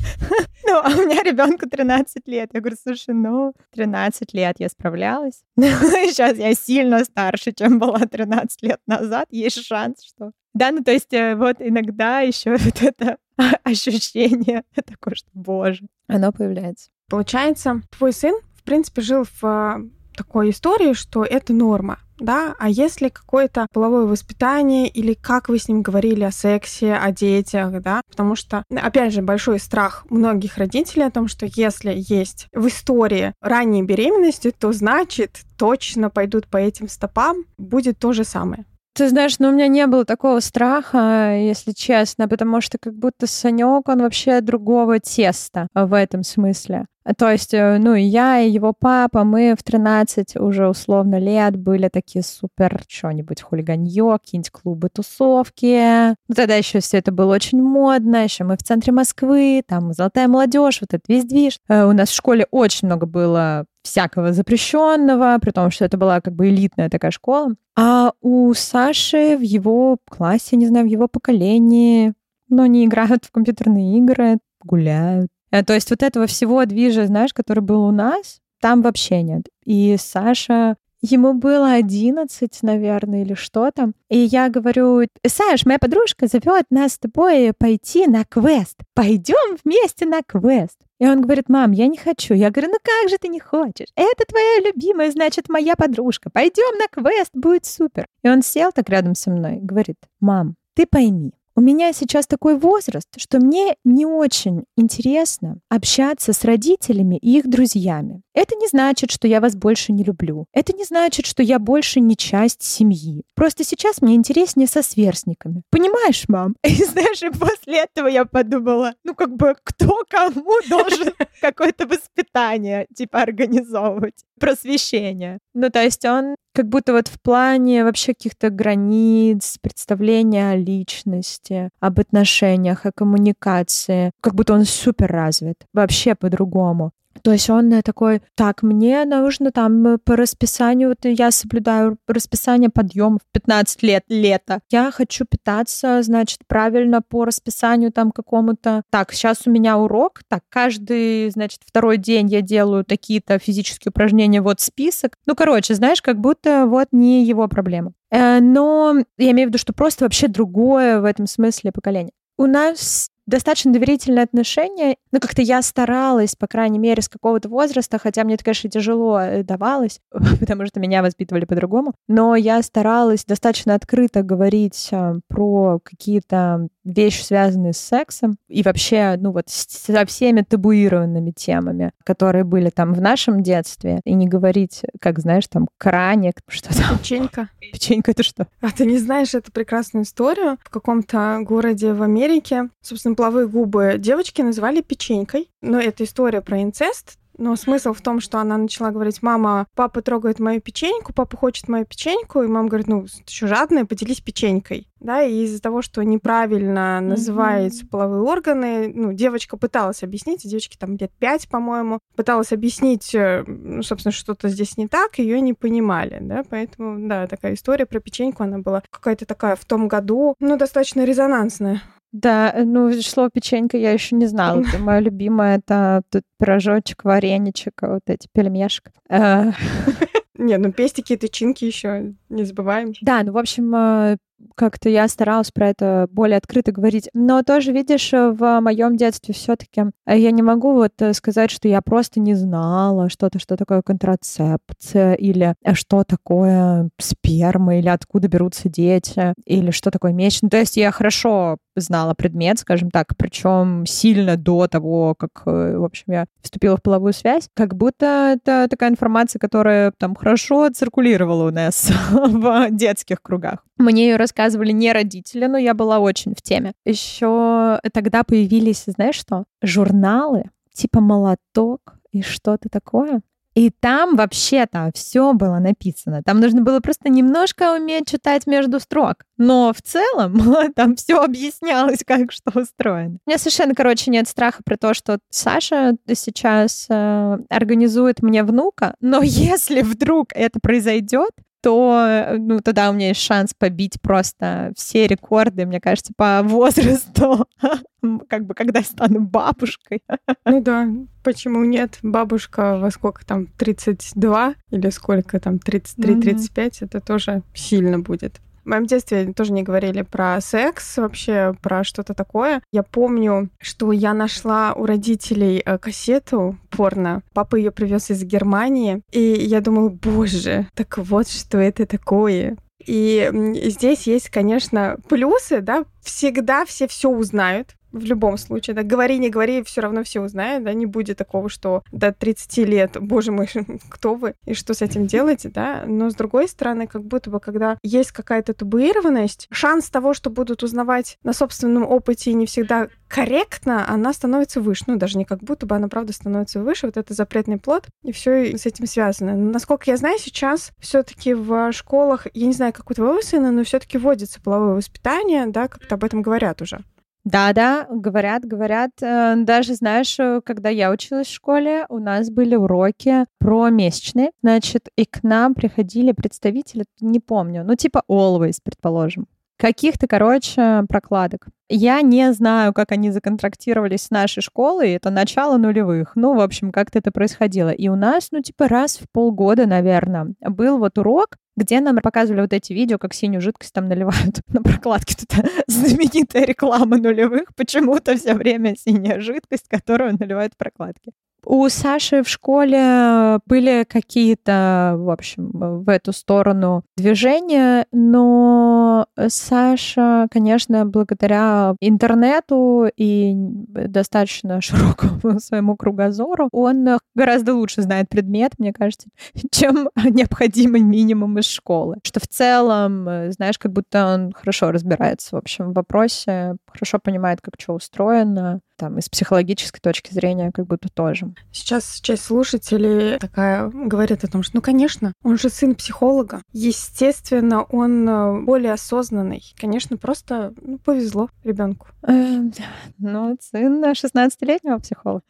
Ну, а у меня ребенку 13 лет. Я говорю, слушай, ну, 13 лет я справлялась. Сейчас я сильно старше, чем была 13 лет назад. Есть шанс, что... Да, ну то есть э, вот иногда еще вот это ощущение такое, что, боже, оно появляется. Получается, твой сын, в принципе, жил в а, такой истории, что это норма, да? А если какое-то половое воспитание или как вы с ним говорили о сексе, о детях, да? Потому что, опять же, большой страх многих родителей о том, что если есть в истории ранней беременности, то значит точно пойдут по этим стопам, будет то же самое. Ты знаешь, ну у меня не было такого страха, если честно, потому что как будто Санек, он вообще другого теста в этом смысле. То есть, э, ну, я, и его папа, мы в 13 уже условно лет были такие супер что-нибудь хулиганье, какие-нибудь клубы, тусовки. Ну, тогда еще все это было очень модно, еще мы в центре Москвы, там золотая молодежь, вот этот весь движ. Э, У нас в школе очень много было всякого запрещенного, при том, что это была как бы элитная такая школа. А у Саши в его классе, не знаю, в его поколении, но они играют в компьютерные игры, гуляют. Э, То есть вот этого всего движа, знаешь, который был у нас, там вообще нет. И Саша, ему было 11, наверное, или что там. И я говорю, Саш, моя подружка зовет нас с тобой пойти на квест. Пойдем вместе на квест. И он говорит, мам, я не хочу. Я говорю, ну как же ты не хочешь? Это твоя любимая, значит, моя подружка. Пойдем на квест, будет супер. И он сел так рядом со мной, говорит, мам, ты пойми, у меня сейчас такой возраст, что мне не очень интересно общаться с родителями и их друзьями. Это не значит, что я вас больше не люблю. Это не значит, что я больше не часть семьи. Просто сейчас мне интереснее со сверстниками. Понимаешь, мам? И знаешь, и после этого я подумала, ну как бы кто кому должен какое-то воспитание типа организовывать, просвещение. Ну то есть он как будто вот в плане вообще каких-то границ, представления о личности, об отношениях, о коммуникации, как будто он супер развит, вообще по-другому. То есть он э, такой, так, мне нужно там э, по расписанию, вот я соблюдаю расписание подъемов 15 лет, лето. Я хочу питаться, значит, правильно по расписанию там какому-то. Так, сейчас у меня урок, так, каждый, значит, второй день я делаю такие-то физические упражнения, вот список. Ну, короче, знаешь, как будто вот не его проблема. Э, Но я имею в виду, что просто вообще другое в этом смысле поколение. У нас достаточно доверительные отношения. Ну, как-то я старалась, по крайней мере, с какого-то возраста, хотя мне это, конечно, тяжело э, давалось, потому что меня воспитывали по-другому, но я старалась достаточно открыто говорить а, про какие-то вещи, связанные с сексом, и вообще, ну вот, со всеми табуированными темами, которые были там в нашем детстве, и не говорить, как, знаешь, там, краник, что там, Печенька. печенька, это что? А ты не знаешь эту прекрасную историю? В каком-то городе в Америке, собственно, половые губы девочки называли печенькой. Но это история про инцест. Но смысл в том, что она начала говорить, мама, папа трогает мою печеньку, папа хочет мою печеньку, и мама говорит, ну, ты что, жадная, поделись печенькой. Да, и из-за того, что неправильно называются половые органы, ну, девочка пыталась объяснить, девочке там лет пять, по-моему, пыталась объяснить, э, ну, собственно, что-то здесь не так, ее не понимали, да, поэтому, да, такая история про печеньку, она была какая-то такая в том году, ну, достаточно резонансная. Да, э, ну, слово печенька я еще не знала. Это мое любимое, это тут пирожочек, вареничек, а вот эти пельмешек. Э, Не, ну, пестики и тычинки еще не забываем. Да, ну, в общем, э, как-то я старалась про это более открыто говорить. Но тоже, видишь, э, в моем детстве все-таки я не могу вот э, сказать, что я просто не знала что-то, что такое контрацепция, или э, что такое сперма, или откуда берутся дети, или что такое месяц. Ну, то есть я хорошо знала предмет, скажем так, причем сильно до того, как, э, в общем, я вступила в половую связь, как будто это такая информация, которая там хорошо циркулировала у нас в детских кругах. Мне ее рассказывали не родители, но я была очень в теме. Еще тогда появились, знаешь что, журналы, типа молоток и что-то такое. И там вообще-то все было написано. Там нужно было просто немножко уметь читать между строк. Но в целом там все объяснялось, как что устроено. У меня совершенно, короче, нет страха про то, что Саша сейчас э, организует мне внука. Но если вдруг это произойдет, то ну, тогда у меня есть шанс побить просто все рекорды, мне кажется, по возрасту, как бы когда стану бабушкой. Ну да, почему нет? Бабушка во сколько там, 32 или сколько там, 33-35, mm-hmm. это тоже сильно будет. В моем детстве тоже не говорили про секс, вообще про что-то такое. Я помню, что я нашла у родителей э, кассету порно. Папа ее привез из Германии. И я думала, боже, так вот что это такое. И здесь есть, конечно, плюсы, да, всегда все все узнают, в любом случае, да, говори, не говори, все равно все узнают, да, не будет такого, что до 30 лет, боже мой, кто вы и что с этим делаете, да, но с другой стороны, как будто бы, когда есть какая-то табуированность, шанс того, что будут узнавать на собственном опыте и не всегда корректно, она становится выше, ну, даже не как будто бы, она правда становится выше, вот это запретный плод, и все с этим связано. Насколько я знаю, сейчас все-таки в школах, я не знаю, как у твоего сына, но все-таки вводится половое воспитание, да, как-то об этом говорят уже. Да-да, говорят, говорят. Э, даже, знаешь, э, когда я училась в школе, у нас были уроки про месячные. Значит, и к нам приходили представители, не помню, ну типа Always, предположим. Каких-то, короче, прокладок. Я не знаю, как они законтрактировались с нашей школой, это начало нулевых. Ну, в общем, как-то это происходило. И у нас, ну, типа раз в полгода, наверное, был вот урок, где нам показывали вот эти видео, как синюю жидкость там наливают на прокладке. Тут знаменитая реклама нулевых. Почему-то все время синяя жидкость, которую наливают в прокладки. У Саши в школе были какие-то, в общем, в эту сторону движения, но Саша, конечно, благодаря интернету и достаточно широкому своему кругозору, он гораздо лучше знает предмет, мне кажется, чем необходимый минимум из школы. Что в целом, знаешь, как будто он хорошо разбирается, в общем, в вопросе, хорошо понимает, как что устроено, там, из психологической точки зрения как будто тоже. Сейчас часть слушателей такая говорит о том, что, ну, конечно, он же сын психолога. Естественно, он э, более осознанный. Конечно, просто ну, повезло ребенку. Эм, ну, сын 16-летнего психолога.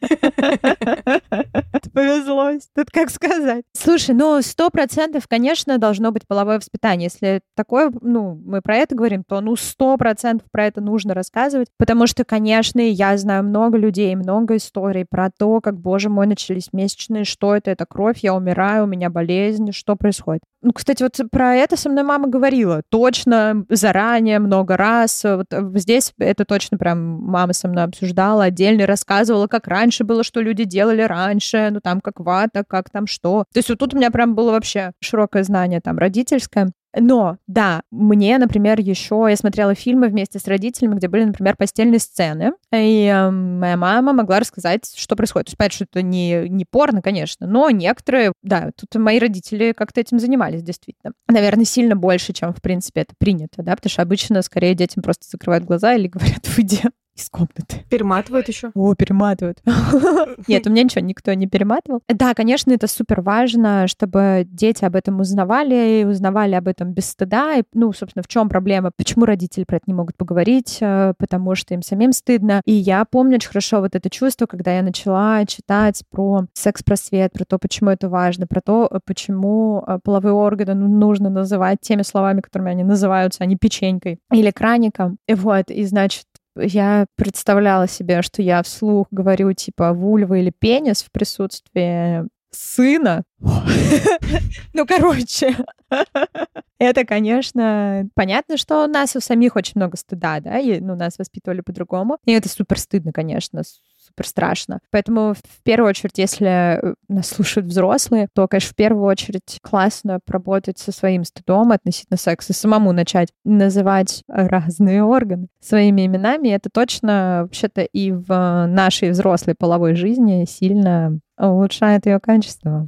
Повезло. Тут как сказать. Слушай, ну, сто процентов, конечно, должно быть половое воспитание. Если такое, ну, мы про это говорим, то, ну, сто процентов про это нужно рассказывать, потому что, конечно, я знаю много людей, много историй про то, как, боже мой, начались месячные, что это, это кровь, я умираю, у меня болезнь, что происходит. Ну, кстати, вот про это со мной мама говорила. Точно, заранее, много раз. Вот здесь это точно прям мама со мной обсуждала, отдельно рассказывала, как раньше было, что люди делали раньше, ну там как вата, как там что. То есть вот тут у меня прям было вообще широкое знание там родительское. Но, да, мне, например, еще я смотрела фильмы вместе с родителями, где были, например, постельные сцены, и э, моя мама могла рассказать, что происходит. То есть, понятно, что это не, не порно, конечно, но некоторые, да, тут мои родители как-то этим занимались, действительно. Наверное, сильно больше, чем, в принципе, это принято, да, потому что обычно скорее детям просто закрывают глаза или говорят, выйди из комнаты. Перематывают еще? О, перематывают. Нет, у меня ничего никто не перематывал. Да, конечно, это супер важно, чтобы дети об этом узнавали, и узнавали об этом без стыда. И, ну, собственно, в чем проблема? Почему родители про это не могут поговорить? Э, потому что им самим стыдно. И я помню очень хорошо вот это чувство, когда я начала читать про секс-просвет, про то, почему это важно, про то, э, почему э, половые органы ну, нужно называть теми словами, которыми они называются, а не печенькой или краником. И вот, и значит, я представляла себе, что я вслух говорю типа вульва или пенис в присутствии сына. Ну, короче, это, конечно, понятно, что у нас у самих очень много стыда, да, и ну, нас воспитывали по-другому. И это супер стыдно, конечно, супер страшно. Поэтому в первую очередь, если э, нас слушают взрослые, то, конечно, в первую очередь классно поработать со своим стыдом относительно секса, самому начать называть разные органы своими именами. Это точно вообще-то и в нашей взрослой половой жизни сильно улучшает ее качество.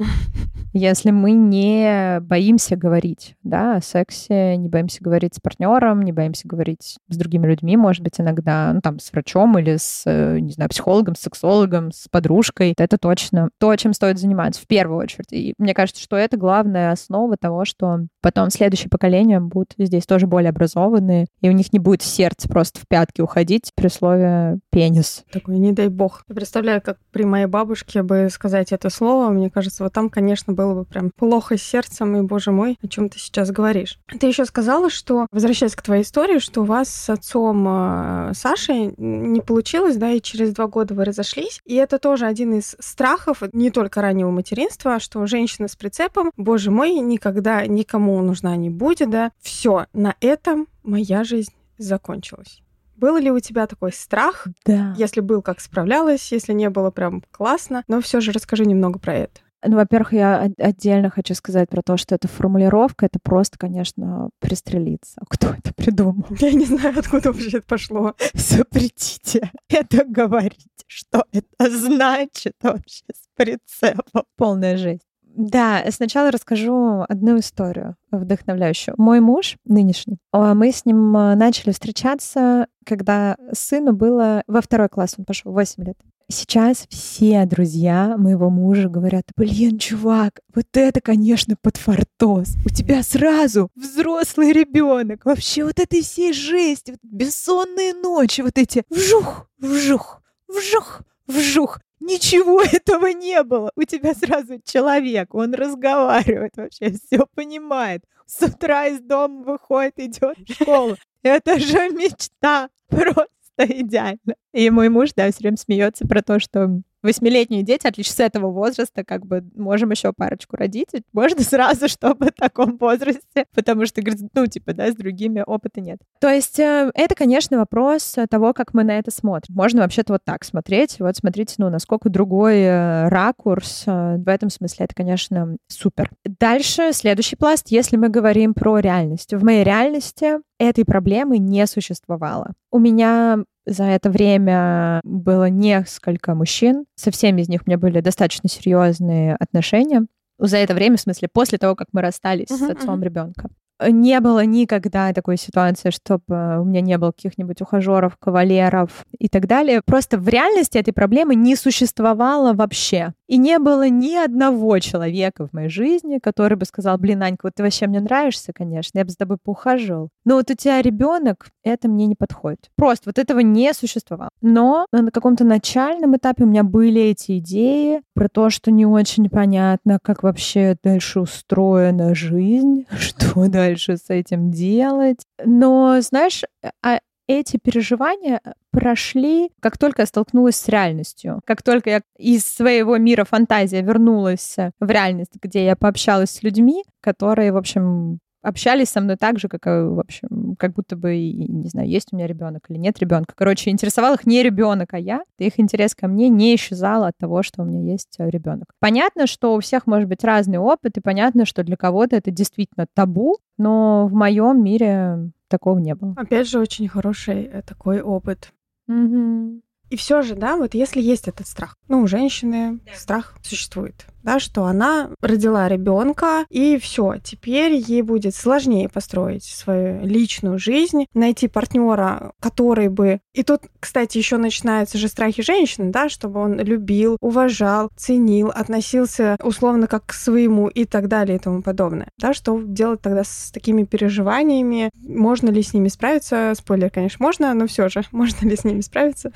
Если мы не боимся говорить да, о сексе, не боимся говорить с партнером, не боимся говорить с другими людьми, может быть, иногда, ну, там, с врачом или с, э, не знаю, психологом, с сексологом, с подружкой, это точно то, чем стоит заниматься в первую очередь. И мне кажется, что это главная основа того, что потом следующее поколение будут здесь тоже более образованные, и у них не будет сердце просто в пятки уходить при слове «пенис». Такой, не дай бог. Я представляю, как при моей бабушке бы сказать это слово, мне кажется, вот там, конечно, было бы прям плохо с сердцем, и, боже мой, о чем ты сейчас говоришь. Ты еще сказала, что, возвращаясь к твоей истории, что у вас с отцом э, Сашей не получилось, да, и через два года вы разошлись. И это тоже один из страхов не только раннего материнства, что женщина с прицепом, боже мой, никогда никому нужна не будет, да. Все, на этом моя жизнь закончилась. Был ли у тебя такой страх? Да. Если был, как справлялась, если не было, прям классно. Но все же расскажи немного про это. Ну, во-первых, я отдельно хочу сказать про то, что эта формулировка, это просто, конечно, пристрелиться. Кто это придумал? Я не знаю, откуда вообще это пошло. Запретите это говорить. Что это значит вообще с прицепом? Полная жесть. Да, сначала расскажу одну историю вдохновляющую. Мой муж нынешний, а, мы с ним а, начали встречаться, когда сыну было во второй класс, он пошел 8 лет. Сейчас все друзья моего мужа говорят, блин, чувак, вот это, конечно, подфартос. У тебя сразу взрослый ребенок. Вообще вот этой всей жести, вот бессонные ночи, вот эти вжух, вжух, вжух, вжух. Ничего этого не было. У тебя сразу человек, он разговаривает вообще, все понимает. С утра из дома выходит, идет в школу. Это же мечта. Просто идеально. И мой муж, да, все время смеется про то, что восьмилетние дети, отлично с этого возраста, как бы можем еще парочку родить. Можно сразу, чтобы в таком возрасте, потому что, говорит, ну, типа, да, с другими опыта нет. То есть э, это, конечно, вопрос того, как мы на это смотрим. Можно вообще-то вот так смотреть. Вот смотрите, ну, насколько другой э, ракурс. Э, в этом смысле это, конечно, супер. Дальше следующий пласт, если мы говорим про реальность. В моей реальности этой проблемы не существовало. У меня за это время было несколько мужчин. Со всеми из них у меня были достаточно серьезные отношения. За это время, в смысле, после того, как мы расстались uh-huh, с отцом uh-huh. ребенка не было никогда такой ситуации, чтобы у меня не было каких-нибудь ухажеров, кавалеров и так далее. Просто в реальности этой проблемы не существовало вообще. И не было ни одного человека в моей жизни, который бы сказал, блин, Анька, вот ты вообще мне нравишься, конечно, я бы с тобой поухаживал. Но вот у тебя ребенок, это мне не подходит. Просто вот этого не существовало. Но на каком-то начальном этапе у меня были эти идеи про то, что не очень понятно, как вообще дальше устроена жизнь, что дальше с этим делать. Но, знаешь, а эти переживания прошли, как только я столкнулась с реальностью. Как только я из своего мира фантазия вернулась в реальность, где я пообщалась с людьми, которые, в общем, общались со мной так же, как, э, в общем, как будто бы, не знаю, есть у меня ребенок или нет ребенка. Короче, интересовал их не ребенок, а я. Их интерес ко мне не исчезал от того, что у меня есть э, ребенок. Понятно, что у всех может быть разный опыт, и понятно, что для кого-то это действительно табу, но в моем мире такого не было. Опять же, очень хороший э, такой опыт. Угу. И все же, да, вот если есть этот страх, ну, у женщины да. страх существует, да, что она родила ребенка, и все, теперь ей будет сложнее построить свою личную жизнь, найти партнера, который бы... И тут, кстати, еще начинаются же страхи женщины, да, чтобы он любил, уважал, ценил, относился условно как к своему и так далее и тому подобное. Да, что делать тогда с такими переживаниями? Можно ли с ними справиться? Спойлер, конечно, можно, но все же, можно ли с ними справиться?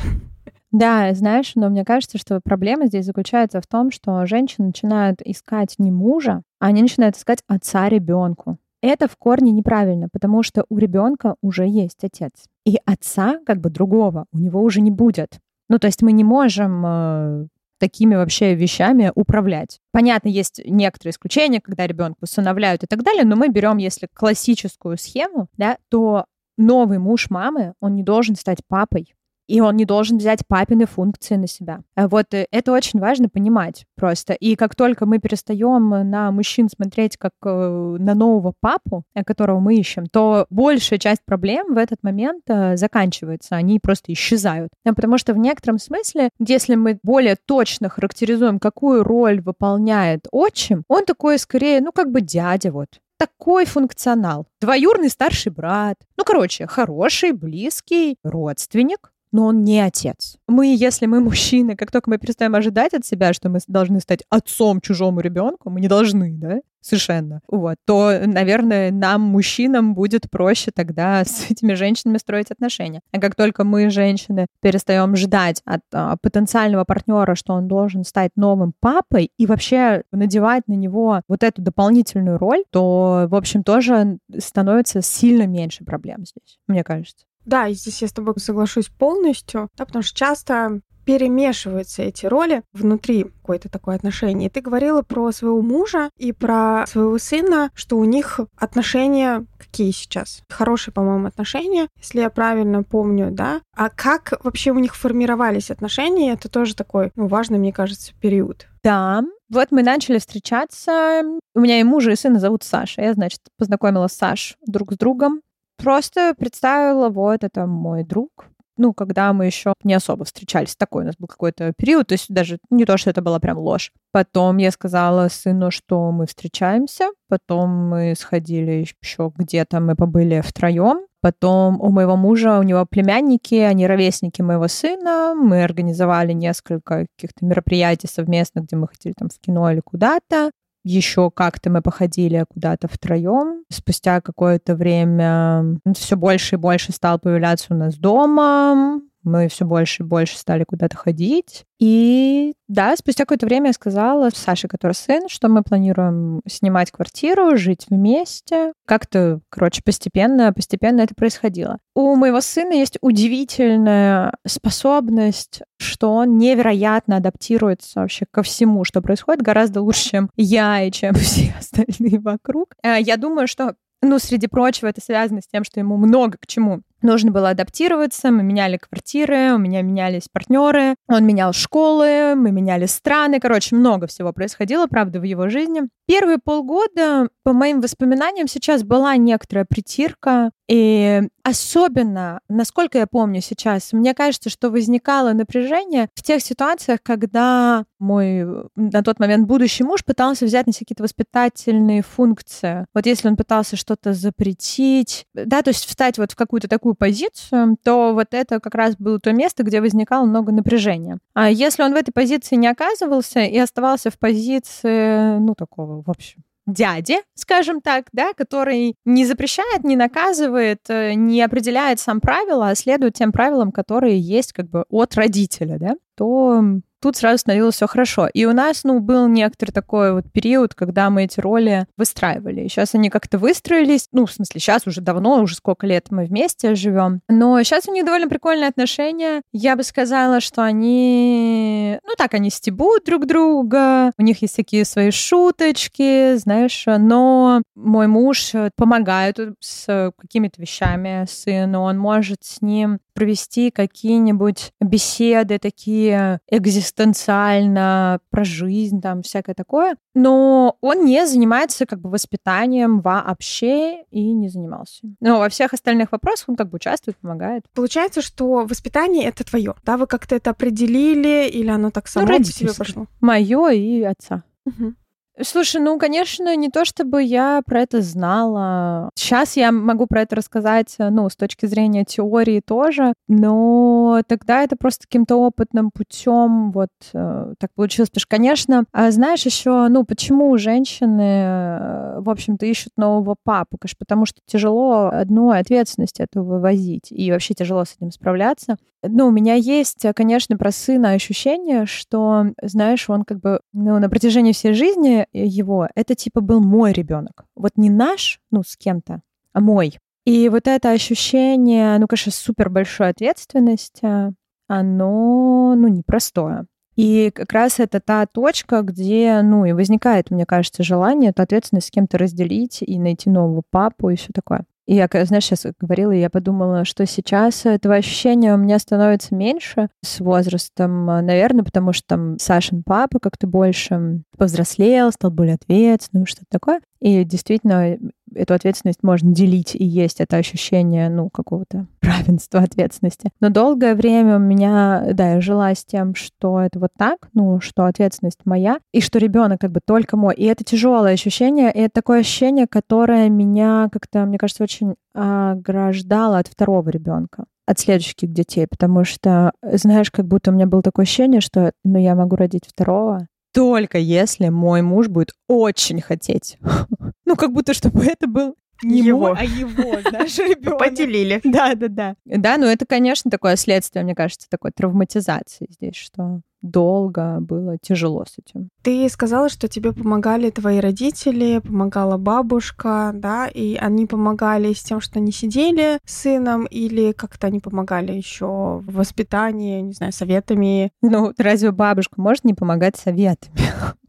Да, знаешь, но мне кажется, что проблема здесь заключается в том, что женщины начинают искать не мужа, а они начинают искать отца ребенку. Это в корне неправильно, потому что у ребенка уже есть отец. И отца, как бы другого, у него уже не будет. Ну, то есть мы не можем э, такими вообще вещами управлять. Понятно, есть некоторые исключения, когда ребенка усыновляют и так далее, но мы берем, если классическую схему, да, то новый муж мамы, он не должен стать папой и он не должен взять папины функции на себя. А Вот э, это очень важно понимать просто. И как только мы перестаем на мужчин смотреть как э, на нового папу, э, которого мы ищем, то большая часть проблем в этот момент э, заканчивается, они просто исчезают. Потому что в некотором смысле, если мы более точно характеризуем, какую роль выполняет отчим, он такой скорее, ну как бы дядя вот такой функционал. Двоюрный старший брат. Ну, короче, хороший, близкий родственник, но он не отец. Мы, если мы мужчины, как только мы перестаем ожидать от себя, что мы должны стать отцом чужому ребенку, мы не должны, да, совершенно, вот, то, наверное, нам, мужчинам, будет проще тогда с этими женщинами строить отношения. А как только мы, женщины, перестаем ждать от а, потенциального партнера, что он должен стать новым папой и вообще надевать на него вот эту дополнительную роль, то, в общем, тоже становится сильно меньше проблем здесь, мне кажется. Да, здесь я с тобой соглашусь полностью, да, потому что часто перемешиваются эти роли внутри какое-то такое отношение. И ты говорила про своего мужа и про своего сына, что у них отношения какие сейчас? Хорошие, по-моему, отношения, если я правильно помню, да? А как вообще у них формировались отношения? Это тоже такой, ну, важный, мне кажется, период. Да, вот мы начали встречаться. У меня и мужа, и сына зовут Саша. Я, значит, познакомила Саш друг с другом. Просто представила, вот это мой друг. Ну, когда мы еще не особо встречались. Такой у нас был какой-то период, то есть даже не то, что это была прям ложь. Потом я сказала сыну, что мы встречаемся. Потом мы сходили еще где-то, мы побыли втроем. Потом у моего мужа, у него племянники, они ровесники моего сына. Мы организовали несколько каких-то мероприятий совместно, где мы ходили там в кино или куда-то еще как-то мы походили куда-то втроем. Спустя какое-то время все больше и больше стал появляться у нас дома. Мы все больше и больше стали куда-то ходить. И да, спустя какое-то время я сказала Саше, который сын, что мы планируем снимать квартиру, жить вместе. Как-то, короче, постепенно, постепенно это происходило. У моего сына есть удивительная способность, что он невероятно адаптируется вообще ко всему, что происходит, гораздо лучше, чем я и чем все остальные вокруг. Э, я думаю, что ну, среди прочего, это связано с тем, что ему много к чему нужно было адаптироваться. Мы меняли квартиры, у меня менялись партнеры, он менял школы, мы меняли страны. Короче, много всего происходило, правда, в его жизни. Первые полгода, по моим воспоминаниям, сейчас была некоторая притирка. И особенно, насколько я помню сейчас, мне кажется, что возникало напряжение в тех ситуациях, когда мой на тот момент будущий муж пытался взять на себя какие-то воспитательные функции. Вот если он пытался что-то запретить, да, то есть встать вот в какую-то такую позицию, то вот это как раз было то место, где возникало много напряжения. А если он в этой позиции не оказывался и оставался в позиции, ну, такого, в общем, дяди, скажем так, да, который не запрещает, не наказывает, э, не определяет сам правила, а следует тем правилам, которые есть как бы от родителя, да, то тут сразу становилось все хорошо. И у нас, ну, был некоторый такой вот период, когда мы эти роли выстраивали. Сейчас они как-то выстроились. Ну, в смысле, сейчас уже давно, уже сколько лет мы вместе живем. Но сейчас у них довольно прикольные отношения. Я бы сказала, что они, ну, так, они стебут друг друга. У них есть такие свои шуточки, знаешь. Но мой муж помогает с какими-то вещами сыну. Он может с ним провести какие-нибудь беседы такие экзистенциально про жизнь, там всякое такое. Но он не занимается как бы воспитанием вообще и не занимался. Но во всех остальных вопросах он как бы участвует, помогает. Получается, что воспитание это твое, да? Вы как-то это определили или оно так само ну, по себе пошло? Мое и отца. Угу. Слушай, ну, конечно, не то чтобы я про это знала. Сейчас я могу про это рассказать, ну, с точки зрения теории тоже, но тогда это просто каким-то опытным путем вот э, так получилось. Потому что, конечно, а знаешь еще, ну, почему женщины, э, в общем-то, ищут нового папу? Конечно, потому что тяжело одной ответственность эту вывозить, и вообще тяжело с этим справляться. Ну, у меня есть, конечно, про сына ощущение, что, знаешь, он как бы ну, на протяжении всей жизни его, это типа был мой ребенок. Вот не наш, ну, с кем-то, а мой. И вот это ощущение, ну, конечно, супер большой ответственности, оно, ну, непростое. И как раз это та точка, где, ну, и возникает, мне кажется, желание эту ответственность с кем-то разделить и найти нового папу и все такое. И я, знаешь, сейчас говорила, я подумала, что сейчас этого ощущения у меня становится меньше с возрастом, а, наверное, потому что там Сашин папа как-то больше повзрослел, стал более ответственным, что-то такое. И действительно, эту ответственность можно делить, и есть это ощущение, ну, какого-то равенства ответственности. Но долгое время у меня, да, я жила с тем, что это вот так, ну, что ответственность моя, и что ребенок как бы только мой. И это тяжелое ощущение, и это такое ощущение, которое меня как-то, мне кажется, очень ограждало от второго ребенка от следующих детей, потому что, знаешь, как будто у меня было такое ощущение, что ну, я могу родить второго, только если мой муж будет очень хотеть. Ну, как будто, чтобы это был не Его. мой, а его, знаешь, ребенок. Поделили. Да, да, да. Да, но это, конечно, такое следствие, мне кажется, такой травматизации здесь, что долго было тяжело с этим. Ты сказала, что тебе помогали твои родители, помогала бабушка, да, и они помогали с тем, что они сидели с сыном, или как-то они помогали еще в воспитании, не знаю, советами. Ну, разве бабушка может не помогать советами?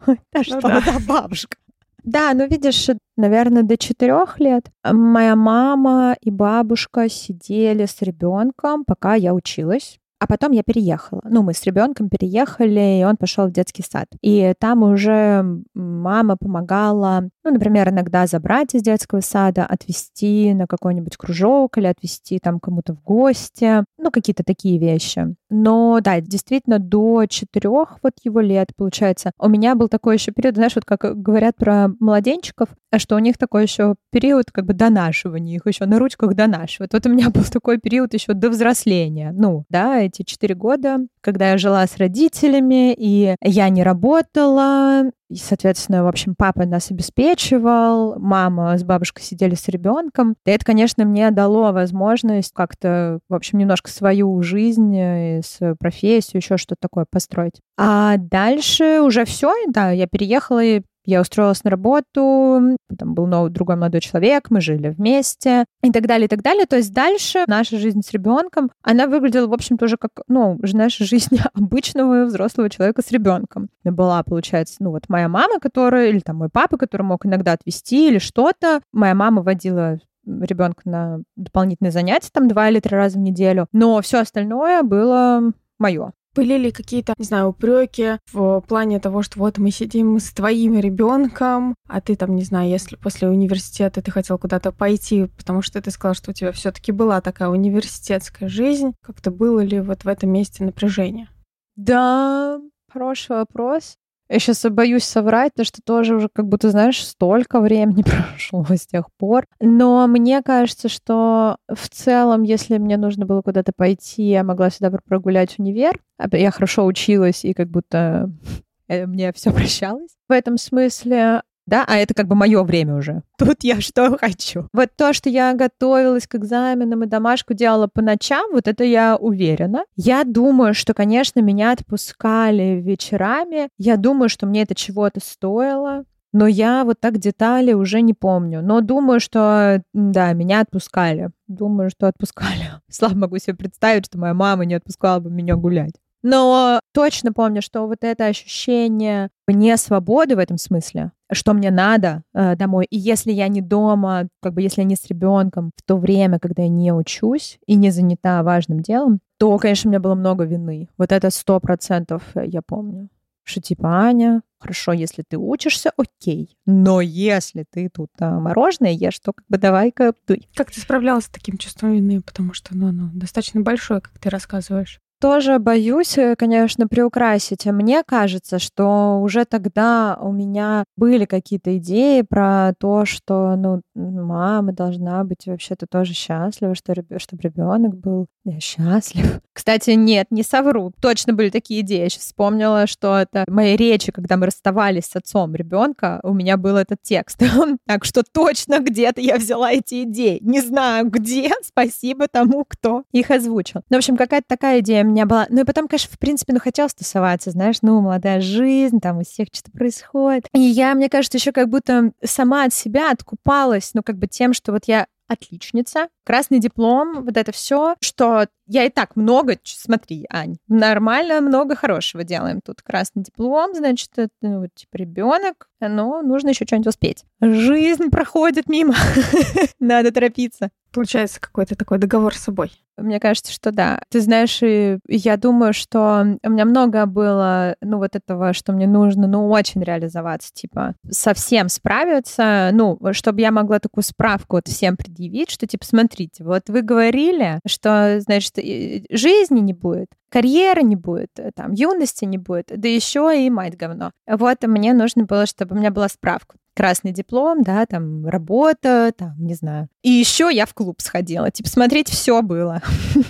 Да что Ну да. за бабушка? Да, ну видишь, наверное, до четырех лет моя мама и бабушка сидели с ребенком, пока я училась. А потом я переехала. Ну, мы с ребенком переехали, и он пошел в детский сад. И там уже мама помогала, ну, например, иногда забрать из детского сада, отвезти на какой-нибудь кружок или отвезти там кому-то в гости. Ну, какие-то такие вещи. Но да, действительно, до четырех вот его лет, получается, у меня был такой еще период, знаешь, вот как говорят про младенчиков, что у них такой еще период как бы донашивания, их еще на ручках донашивают. Вот у меня был такой период еще до взросления. Ну, да, эти четыре года, когда я жила с родителями, и я не работала, и, соответственно, в общем, папа нас обеспечивал, мама с бабушкой сидели с ребенком. И это, конечно, мне дало возможность как-то, в общем, немножко свою жизнь, и свою профессию, еще что-то такое построить. А дальше уже все, да, я переехала и я устроилась на работу, там был новый другой молодой человек, мы жили вместе и так далее, и так далее. То есть дальше наша жизнь с ребенком, она выглядела, в общем, тоже как, ну, наша жизнь обычного взрослого человека с ребенком. Была, получается, ну, вот моя мама, которая, или там мой папа, который мог иногда отвезти или что-то. Моя мама водила ребенка на дополнительные занятия, там два или три раза в неделю. Но все остальное было мое. Были ли какие-то, не знаю, упреки в плане того, что вот мы сидим с твоим ребенком, а ты там, не знаю, если после университета ты хотел куда-то пойти, потому что ты сказал, что у тебя все-таки была такая университетская жизнь, как-то было ли вот в этом месте напряжение? Да, хороший вопрос. Я сейчас боюсь соврать, потому что тоже уже как будто, знаешь, столько времени прошло с тех пор. Но мне кажется, что в целом, если мне нужно было куда-то пойти, я могла всегда прогулять универ. А Я хорошо училась, и как будто э, мне все прощалось. В этом смысле да, а это как бы мое время уже. Тут я что хочу. Вот то, что я готовилась к экзаменам и домашку делала по ночам, вот это я уверена. Я думаю, что, конечно, меня отпускали вечерами. Я думаю, что мне это чего-то стоило. Но я вот так детали уже не помню. Но думаю, что, да, меня отпускали. Думаю, что отпускали. Слава могу себе представить, что моя мама не отпускала бы меня гулять. Но точно помню, что вот это ощущение не свободы в этом смысле, что мне надо э, домой. И если я не дома, как бы если я не с ребенком в то время, когда я не учусь и не занята важным делом, то, конечно, у меня было много вины. Вот это сто процентов я помню. Что типа, Аня, хорошо, если ты учишься, окей. Но если ты тут а, мороженое ешь, то как бы давай-ка дуй. Как ты справлялась с таким чувством вины? Потому что ну, оно достаточно большое, как ты рассказываешь. Тоже боюсь, э, конечно, приукрасить. А Мне кажется, что уже тогда у меня были какие-то идеи про то, что ну, мама должна быть вообще-то тоже счастлива, что, чтобы ребенок был э, счастлив. Кстати, нет, не совру. Точно были такие идеи. Я сейчас вспомнила, что это моей речи, когда мы расставались с отцом ребенка, у меня был этот текст. Так что точно где-то я взяла эти идеи. Не знаю где, спасибо тому, кто их озвучил. Ну, в общем, какая-то такая идея меня была. Ну и потом, конечно, в принципе, ну хотелось тусоваться, знаешь, ну, молодая жизнь, там у всех что-то происходит. И я, мне кажется, еще как будто сама от себя откупалась, ну, как бы тем, что вот я отличница, красный диплом, вот это все, что Я и так много, смотри, Ань, нормально много хорошего делаем. Тут красный диплом, значит, это, ну, типа ребенок, но нужно еще что-нибудь успеть. Жизнь проходит мимо. Надо торопиться. Получается какой-то такой договор с собой. Мне кажется, что да. Ты знаешь, я думаю, что у меня много было, ну, вот этого, что мне нужно, ну, очень реализоваться, типа, совсем справиться, ну, чтобы я могла такую справку вот всем предъявить, что, типа, смотрите, вот вы говорили, что, значит, жизни не будет, карьеры не будет, э, там, юности не будет, да еще и мать говно. Вот мне нужно было, чтобы у меня была справка красный диплом, да, там работа, там, не знаю. И еще я в клуб сходила. Типа, смотреть все было.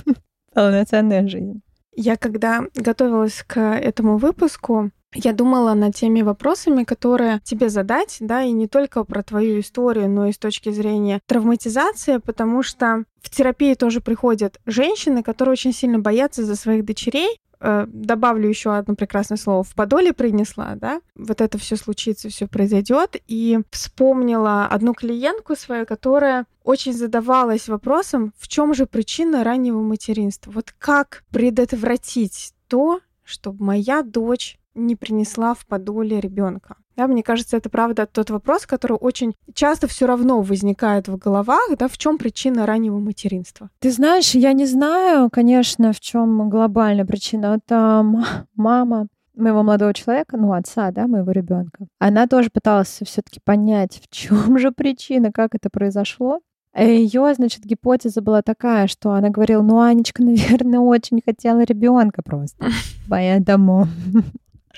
Полноценная жизнь. Я когда готовилась к этому выпуску, я думала над теми вопросами, которые тебе задать, да, и не только про твою историю, но и с точки зрения травматизации, потому что в терапии тоже приходят женщины, которые очень сильно боятся за своих дочерей. Э, Добавлю еще одно прекрасное слово. В подоле принесла, да. Вот это все случится, все произойдет. И вспомнила одну клиентку свою, которая очень задавалась вопросом, в чем же причина раннего материнства? Вот как предотвратить то, чтобы моя дочь не принесла в подоле ребенка. Да, мне кажется, это правда тот вопрос, который очень часто все равно возникает в головах, да, в чем причина раннего материнства. Ты знаешь, я не знаю, конечно, в чем глобальная причина. Это мама моего молодого человека, ну, отца, да, моего ребенка. Она тоже пыталась все-таки понять, в чем же причина, как это произошло. Ее, значит, гипотеза была такая, что она говорила, ну, Анечка, наверное, очень хотела ребенка просто. Поэтому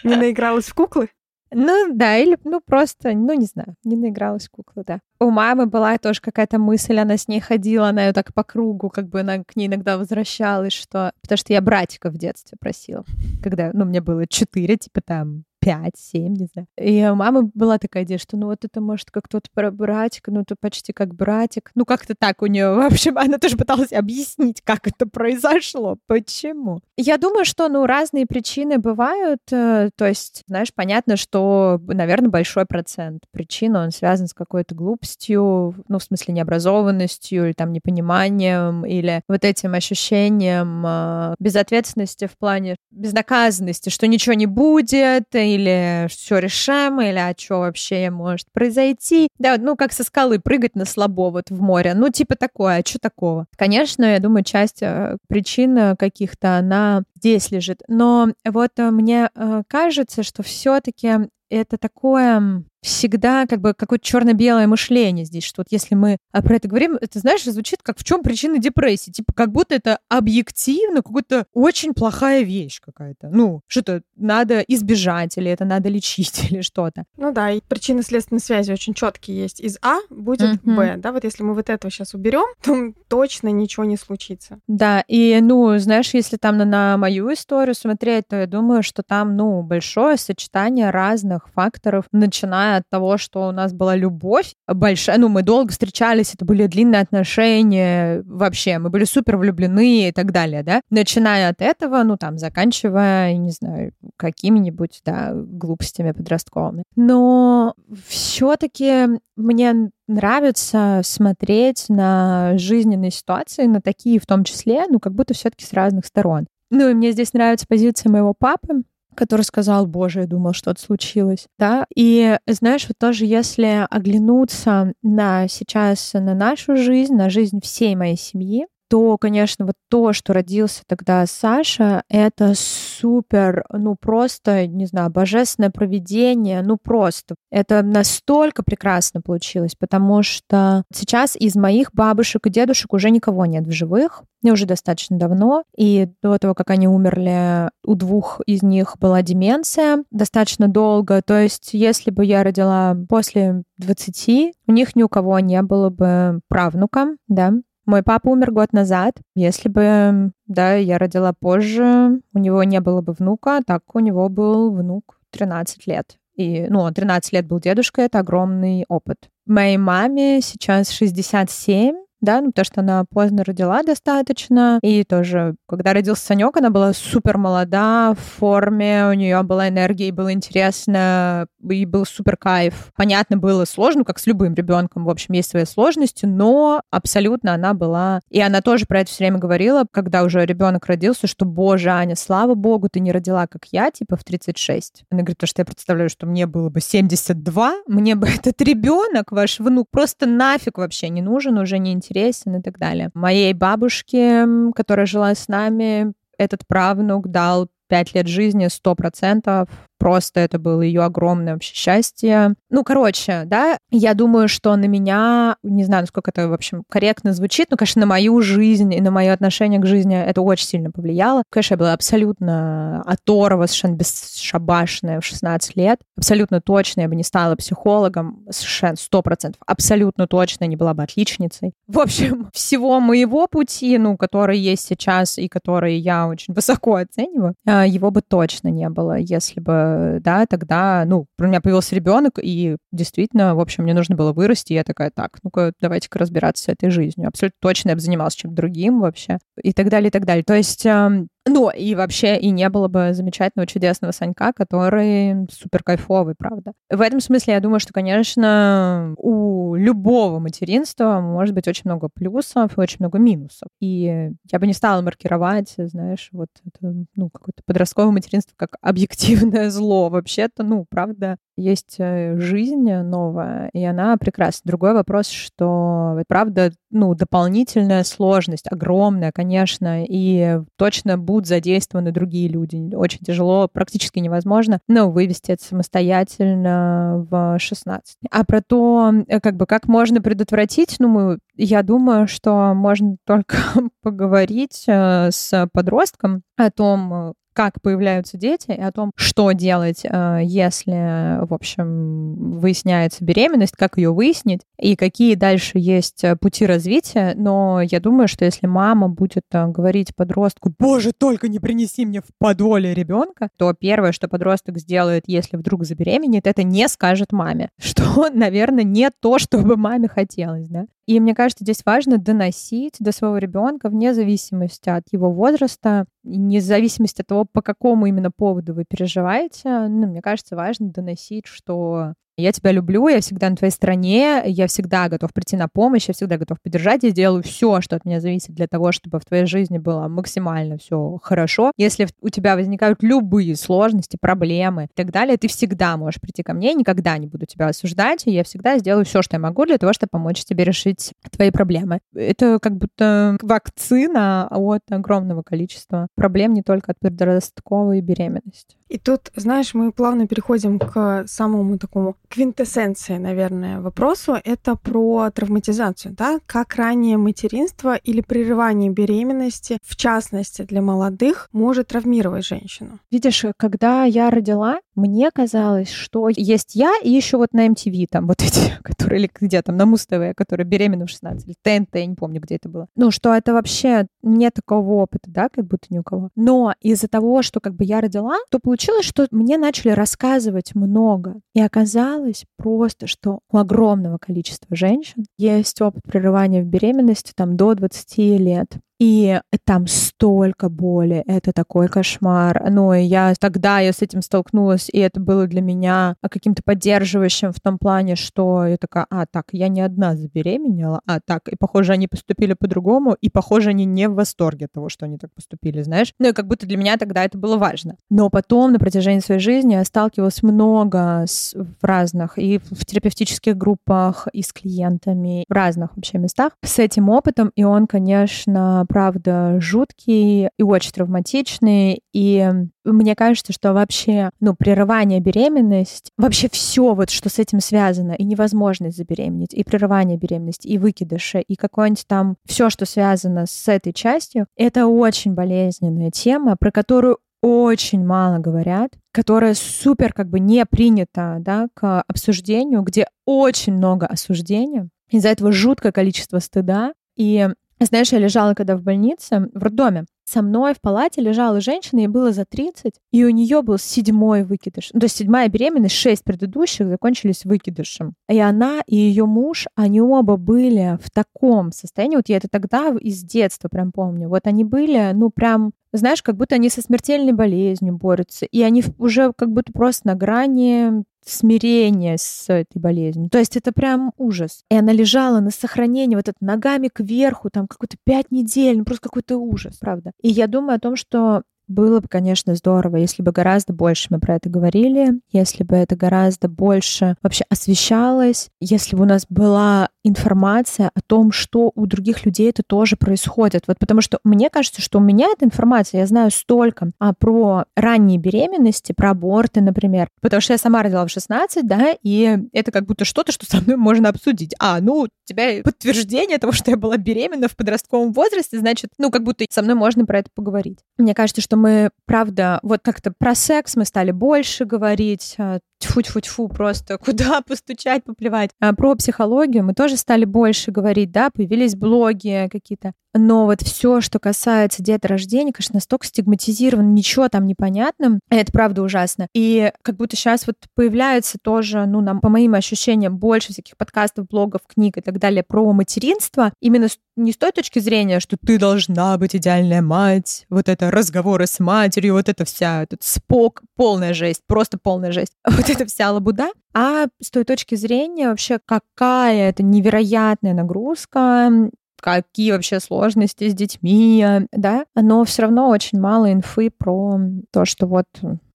Не наигралась в куклы? Ну да, или ну просто, ну не знаю, не наигралась в куклу, да. У мамы была тоже какая-то мысль, она с ней ходила, она ее так по кругу, как бы она к ней иногда возвращалась, что... Потому что я братика в детстве просила, когда, ну, мне было четыре, типа там, пять, семь, не знаю. И у мамы была такая идея, что ну вот это может как тот братик, ну это почти как братик. Ну как-то так у нее, в общем, она тоже пыталась объяснить, как это произошло, почему. Я думаю, что, ну, разные причины бывают, э, то есть, знаешь, понятно, что, наверное, большой процент причин, он связан с какой-то глупостью, ну, в смысле необразованностью или там непониманием, или вот этим ощущением э, безответственности в плане безнаказанности, что ничего не будет, или все решаемо, или а что вообще может произойти. Да, ну, как со скалы прыгать на слабо вот в море. Ну, типа такое, а что такого? Конечно, я думаю, часть э, причин э, каких-то, она здесь лежит. Но вот э, мне кажется, что все-таки это такое всегда как бы какое-то черно-белое мышление здесь, что вот если мы а, про это говорим, это, знаешь, звучит как в чем причина депрессии, типа как будто это объективно какая-то очень плохая вещь какая-то. Ну, что-то надо избежать, или это надо лечить, или что-то. Ну да, и причины следственной связи очень четкие есть. Из А будет. Б, да, вот если мы вот этого сейчас уберем, то точно ничего не случится. Да, и, ну, знаешь, если там на, на мою историю смотреть, то я думаю, что там, ну, большое сочетание разных факторов, начиная от того, что у нас была любовь большая, ну, мы долго встречались, это были длинные отношения вообще, мы были супер влюблены и так далее, да, начиная от этого, ну, там, заканчивая, не знаю, какими-нибудь, да, глупостями подростковыми. Но все-таки мне нравится смотреть на жизненные ситуации, на такие в том числе, ну, как будто все-таки с разных сторон. Ну, и мне здесь нравится позиция моего папы, который сказал, боже, я думал, что-то случилось, да, и знаешь, вот тоже если оглянуться на сейчас, на нашу жизнь, на жизнь всей моей семьи, то, конечно, вот то, что родился тогда Саша, это супер, ну просто, не знаю, божественное проведение, ну просто. Это настолько прекрасно получилось, потому что сейчас из моих бабушек и дедушек уже никого нет в живых, мне уже достаточно давно, и до того, как они умерли, у двух из них была деменция достаточно долго, то есть если бы я родила после 20, у них ни у кого не было бы правнука, да, мой папа умер год назад. Если бы, да, я родила позже, у него не было бы внука, так у него был внук 13 лет. И, ну, он 13 лет был дедушкой, это огромный опыт. Моей маме сейчас 67, да, ну, потому что она поздно родила достаточно, и тоже, когда родился Санек, она была супер молода, в форме, у нее была энергия, и было интересно, и был супер кайф. Понятно, было сложно, как с любым ребенком, в общем, есть свои сложности, но абсолютно она была, и она тоже про это все время говорила, когда уже ребенок родился, что, боже, Аня, слава богу, ты не родила, как я, типа в 36. Она говорит, то, что я представляю, что мне было бы 72, мне бы этот ребенок, ваш внук, просто нафиг вообще не нужен, уже не интересен и так далее. Моей бабушке, которая жила с нами, этот правнук дал пять лет жизни, сто процентов, просто это было ее огромное вообще счастье. Ну, короче, да, я думаю, что на меня, не знаю, насколько это, в общем, корректно звучит, но, конечно, на мою жизнь и на мое отношение к жизни это очень сильно повлияло. Конечно, я была абсолютно оторва, совершенно бесшабашная в 16 лет. Абсолютно точно я бы не стала психологом, совершенно сто процентов. Абсолютно точно не была бы отличницей. В общем, всего моего пути, ну, который есть сейчас и который я очень высоко оцениваю, а, его бы точно не было, если бы да, тогда, ну, у меня появился ребенок, и действительно, в общем, мне нужно было вырасти, и я такая, так, ну-ка, давайте-ка разбираться с этой жизнью. Абсолютно точно я бы занималась чем-то другим вообще, и так далее, и так далее. То есть эм, ну, и вообще и не было бы замечательного, чудесного Санька, который супер кайфовый, правда. В этом смысле я думаю, что, конечно, у любого материнства может быть очень много плюсов и очень много минусов. И я бы не стала маркировать, знаешь, вот это, ну, какое-то подростковое материнство как объективное зло. Вообще-то, ну, правда, есть э, жизнь новая, и она прекрасна. Другой вопрос, что, правда, ну, дополнительная сложность, огромная, конечно, и точно будут задействованы другие люди. Очень тяжело, практически невозможно, но вывести это самостоятельно в 16. А про то, э, как бы, как можно предотвратить, ну, мы, я думаю, что можно только поговорить э, с подростком о том, как появляются дети, и о том, что делать, э, если, в общем, выясняется беременность, как ее выяснить, и какие дальше есть э, пути развития. Но я думаю, что если мама будет э, говорить подростку, боже, только не принеси мне в подоле ребенка, то первое, что подросток сделает, если вдруг забеременеет, это не скажет маме, что, наверное, не то, что бы маме хотелось, да. И мне кажется, здесь важно доносить до своего ребенка вне зависимости от его возраста, вне зависимости от того, по какому именно поводу вы переживаете. Ну, мне кажется, важно доносить, что я тебя люблю, я всегда на твоей стороне, я всегда готов прийти на помощь, я всегда готов поддержать, я сделаю все, что от меня зависит для того, чтобы в твоей жизни было максимально все хорошо. Если у тебя возникают любые сложности, проблемы и так далее, ты всегда можешь прийти ко мне, я никогда не буду тебя осуждать, и я всегда сделаю все, что я могу для того, чтобы помочь тебе решить твои проблемы. Это как будто вакцина от огромного количества проблем, не только от подростковой беременности. И тут, знаешь, мы плавно переходим к самому такому квинтэссенции, наверное, вопросу. Это про травматизацию, да? Как раннее материнство или прерывание беременности, в частности для молодых, может травмировать женщину? Видишь, когда я родила, мне казалось, что есть я и еще вот на MTV там вот эти, которые, или где там, на Муз-ТВ, которые беременны в 16, или ТНТ, я не помню, где это было. Ну, что это вообще нет такого опыта, да, как будто ни у кого. Но из-за того, что как бы я родила, то получилось получилось, что мне начали рассказывать много. И оказалось просто, что у огромного количества женщин есть опыт прерывания в беременности там до 20 лет. И там столько боли, это такой кошмар. Ну, я тогда я с этим столкнулась, и это было для меня каким-то поддерживающим в том плане, что я такая, а, так, я не одна забеременела, а, так, и, похоже, они поступили по-другому, и, похоже, они не в восторге того, что они так поступили, знаешь. Ну, и как будто для меня тогда это было важно. Но потом, на протяжении своей жизни, я сталкивалась много с, в разных, и в терапевтических группах, и с клиентами, в разных вообще местах с этим опытом, и он, конечно, правда, жуткий и очень травматичный. И мне кажется, что вообще, ну, прерывание беременности, вообще все вот, что с этим связано, и невозможность забеременеть, и прерывание беременности, и выкидыши, и какое-нибудь там все, что связано с этой частью, это очень болезненная тема, про которую очень мало говорят, которая супер как бы не принята да, к обсуждению, где очень много осуждения, из-за этого жуткое количество стыда. И Знаешь, я лежала когда в больнице, в роддоме, со мной в палате лежала женщина, ей было за 30, и у нее был седьмой выкидыш. Ну, то есть седьмая беременность, шесть предыдущих закончились выкидышем. И она и ее муж, они оба были в таком состоянии. Вот я это тогда из детства прям помню. Вот они были, ну, прям знаешь, как будто они со смертельной болезнью борются, и они уже как будто просто на грани смирения с этой болезнью. То есть это прям ужас. И она лежала на сохранении, вот это ногами кверху, там какой-то пять недель, ну просто какой-то ужас, правда. И я думаю о том, что было бы, конечно, здорово, если бы гораздо больше мы про это говорили, если бы это гораздо больше вообще освещалось, если бы у нас была информация о том, что у других людей это тоже происходит. Вот потому что мне кажется, что у меня эта информация, я знаю столько а про ранние беременности, про аборты, например, потому что я сама родила в 16, да, и это как будто что-то, что со мной можно обсудить. А, ну, у тебя подтверждение того, что я была беременна в подростковом возрасте, значит, ну, как будто со мной можно про это поговорить. Мне кажется, что мы, правда, вот как-то про секс мы стали больше говорить, а, тьфу-тьфу-тьфу, просто куда постучать, поплевать. А про психологию мы тоже стали больше говорить, да, появились блоги какие-то. Но вот все, что касается деторождения, конечно, настолько стигматизировано, ничего там непонятно. Это правда ужасно. И как будто сейчас вот появляется тоже, ну, нам, по моим ощущениям, больше всяких подкастов, блогов, книг и так далее про материнство. Именно не с той точки зрения, что ты должна быть идеальная мать, вот это разговоры с матерью, вот это вся, этот спок, полная жесть, просто полная жесть. Вот это вся лабуда, а с той точки зрения вообще какая это невероятная нагрузка, какие вообще сложности с детьми, да, но все равно очень мало инфы про то, что вот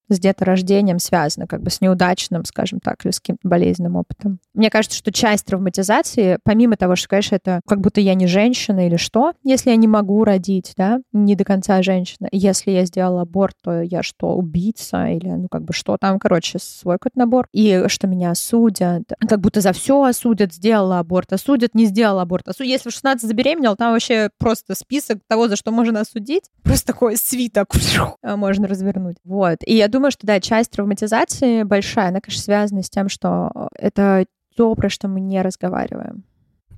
с деторождением связано, как бы с неудачным, скажем так, или с каким-то болезненным опытом. Мне кажется, что часть травматизации, помимо того, что, конечно, это как будто я не женщина или что, если я не могу родить, да, не до конца женщина, если я сделала аборт, то я что, убийца или, ну, как бы что там, короче, свой какой-то набор, и что меня осудят, как будто за все осудят, сделала аборт, осудят, не сделала аборт, осудят. Если в 16 забеременела, там вообще просто список того, за что можно осудить, просто такой свиток можно развернуть. Вот. И я думаю, думаю, что да, часть травматизации большая, она, конечно, связана с тем, что это то, про что мы не разговариваем.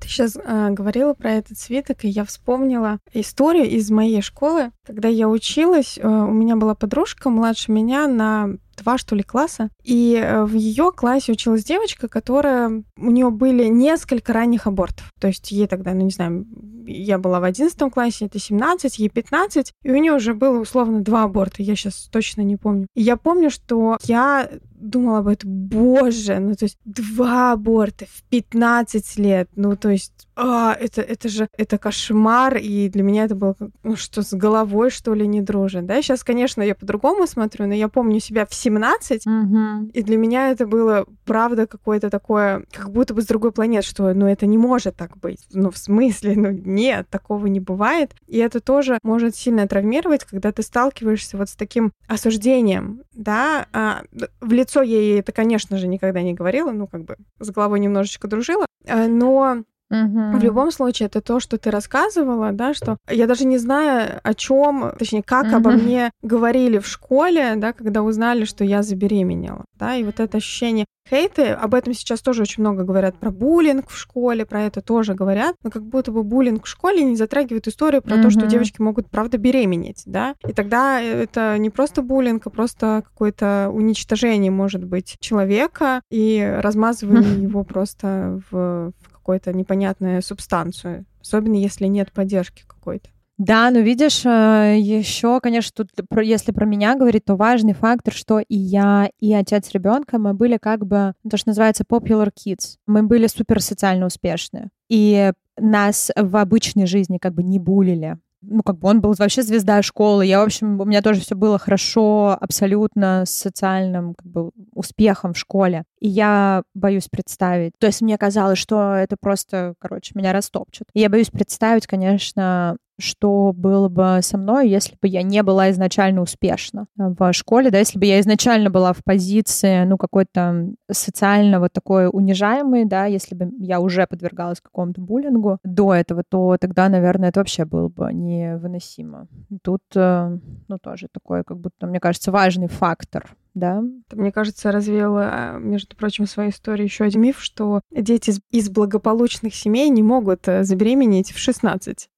Ты сейчас э, говорила про этот свиток, и я вспомнила историю из моей школы. Когда я училась, э, у меня была подружка младше меня на два, что ли, класса. И э, в ее классе училась девочка, которая... У нее были несколько ранних абортов. То есть ей тогда, ну не знаю, я была в одиннадцатом классе, это 17, ей 15, и у нее уже было условно два аборта, я сейчас точно не помню. И я помню, что я думала об этом, боже, ну то есть два аборта в 15 лет, ну то есть, а, это, это же, это кошмар, и для меня это было, ну что, с головой, что ли, не дружит, да? Сейчас, конечно, я по-другому смотрю, но я помню себя в 17, mm-hmm. и для меня это было, правда, какое-то такое, как будто бы с другой планеты, что, ну это не может так быть, ну в смысле, ну нет, такого не бывает, и это тоже может сильно травмировать, когда ты сталкиваешься вот с таким осуждением, да, а, в лицо я ей это, конечно же, никогда не говорила, ну, как бы с головой немножечко дружила, э, но Угу. В любом случае, это то, что ты рассказывала, да, что я даже не знаю, о чем, точнее, как угу. обо мне говорили в школе, да, когда узнали, что я забеременела, да, и вот это ощущение хейты, об этом сейчас тоже очень много говорят, про буллинг в школе, про это тоже говорят, но как будто бы буллинг в школе не затрагивает историю про угу. то, что девочки могут, правда, беременеть, да, и тогда это не просто буллинг, а просто какое-то уничтожение, может быть, человека и размазывание его просто в какую-то непонятную субстанцию, особенно если нет поддержки какой-то. Да, но видишь, э, еще, конечно, тут, если про меня говорить, то важный фактор, что и я, и отец ребенка, мы были как бы, то, что называется popular kids. Мы были супер социально успешные. И нас в обычной жизни как бы не булили ну, как бы он был вообще звезда школы. Я, в общем, у меня тоже все было хорошо, абсолютно с социальным как бы, успехом в школе. И я боюсь представить. То есть мне казалось, что это просто, короче, меня растопчет. И я боюсь представить, конечно, что было бы со мной, если бы я не была изначально успешна в школе, да, если бы я изначально была в позиции, ну, какой-то социально вот такой унижаемой, да, если бы я уже подвергалась какому-то буллингу до этого, то тогда, наверное, это вообще было бы невыносимо. Тут, э, ну, тоже такой, как будто, мне кажется, важный фактор да. Мне кажется, развеяла, между прочим, в своей истории еще один миф, что дети из благополучных семей не могут э, забеременеть в 16.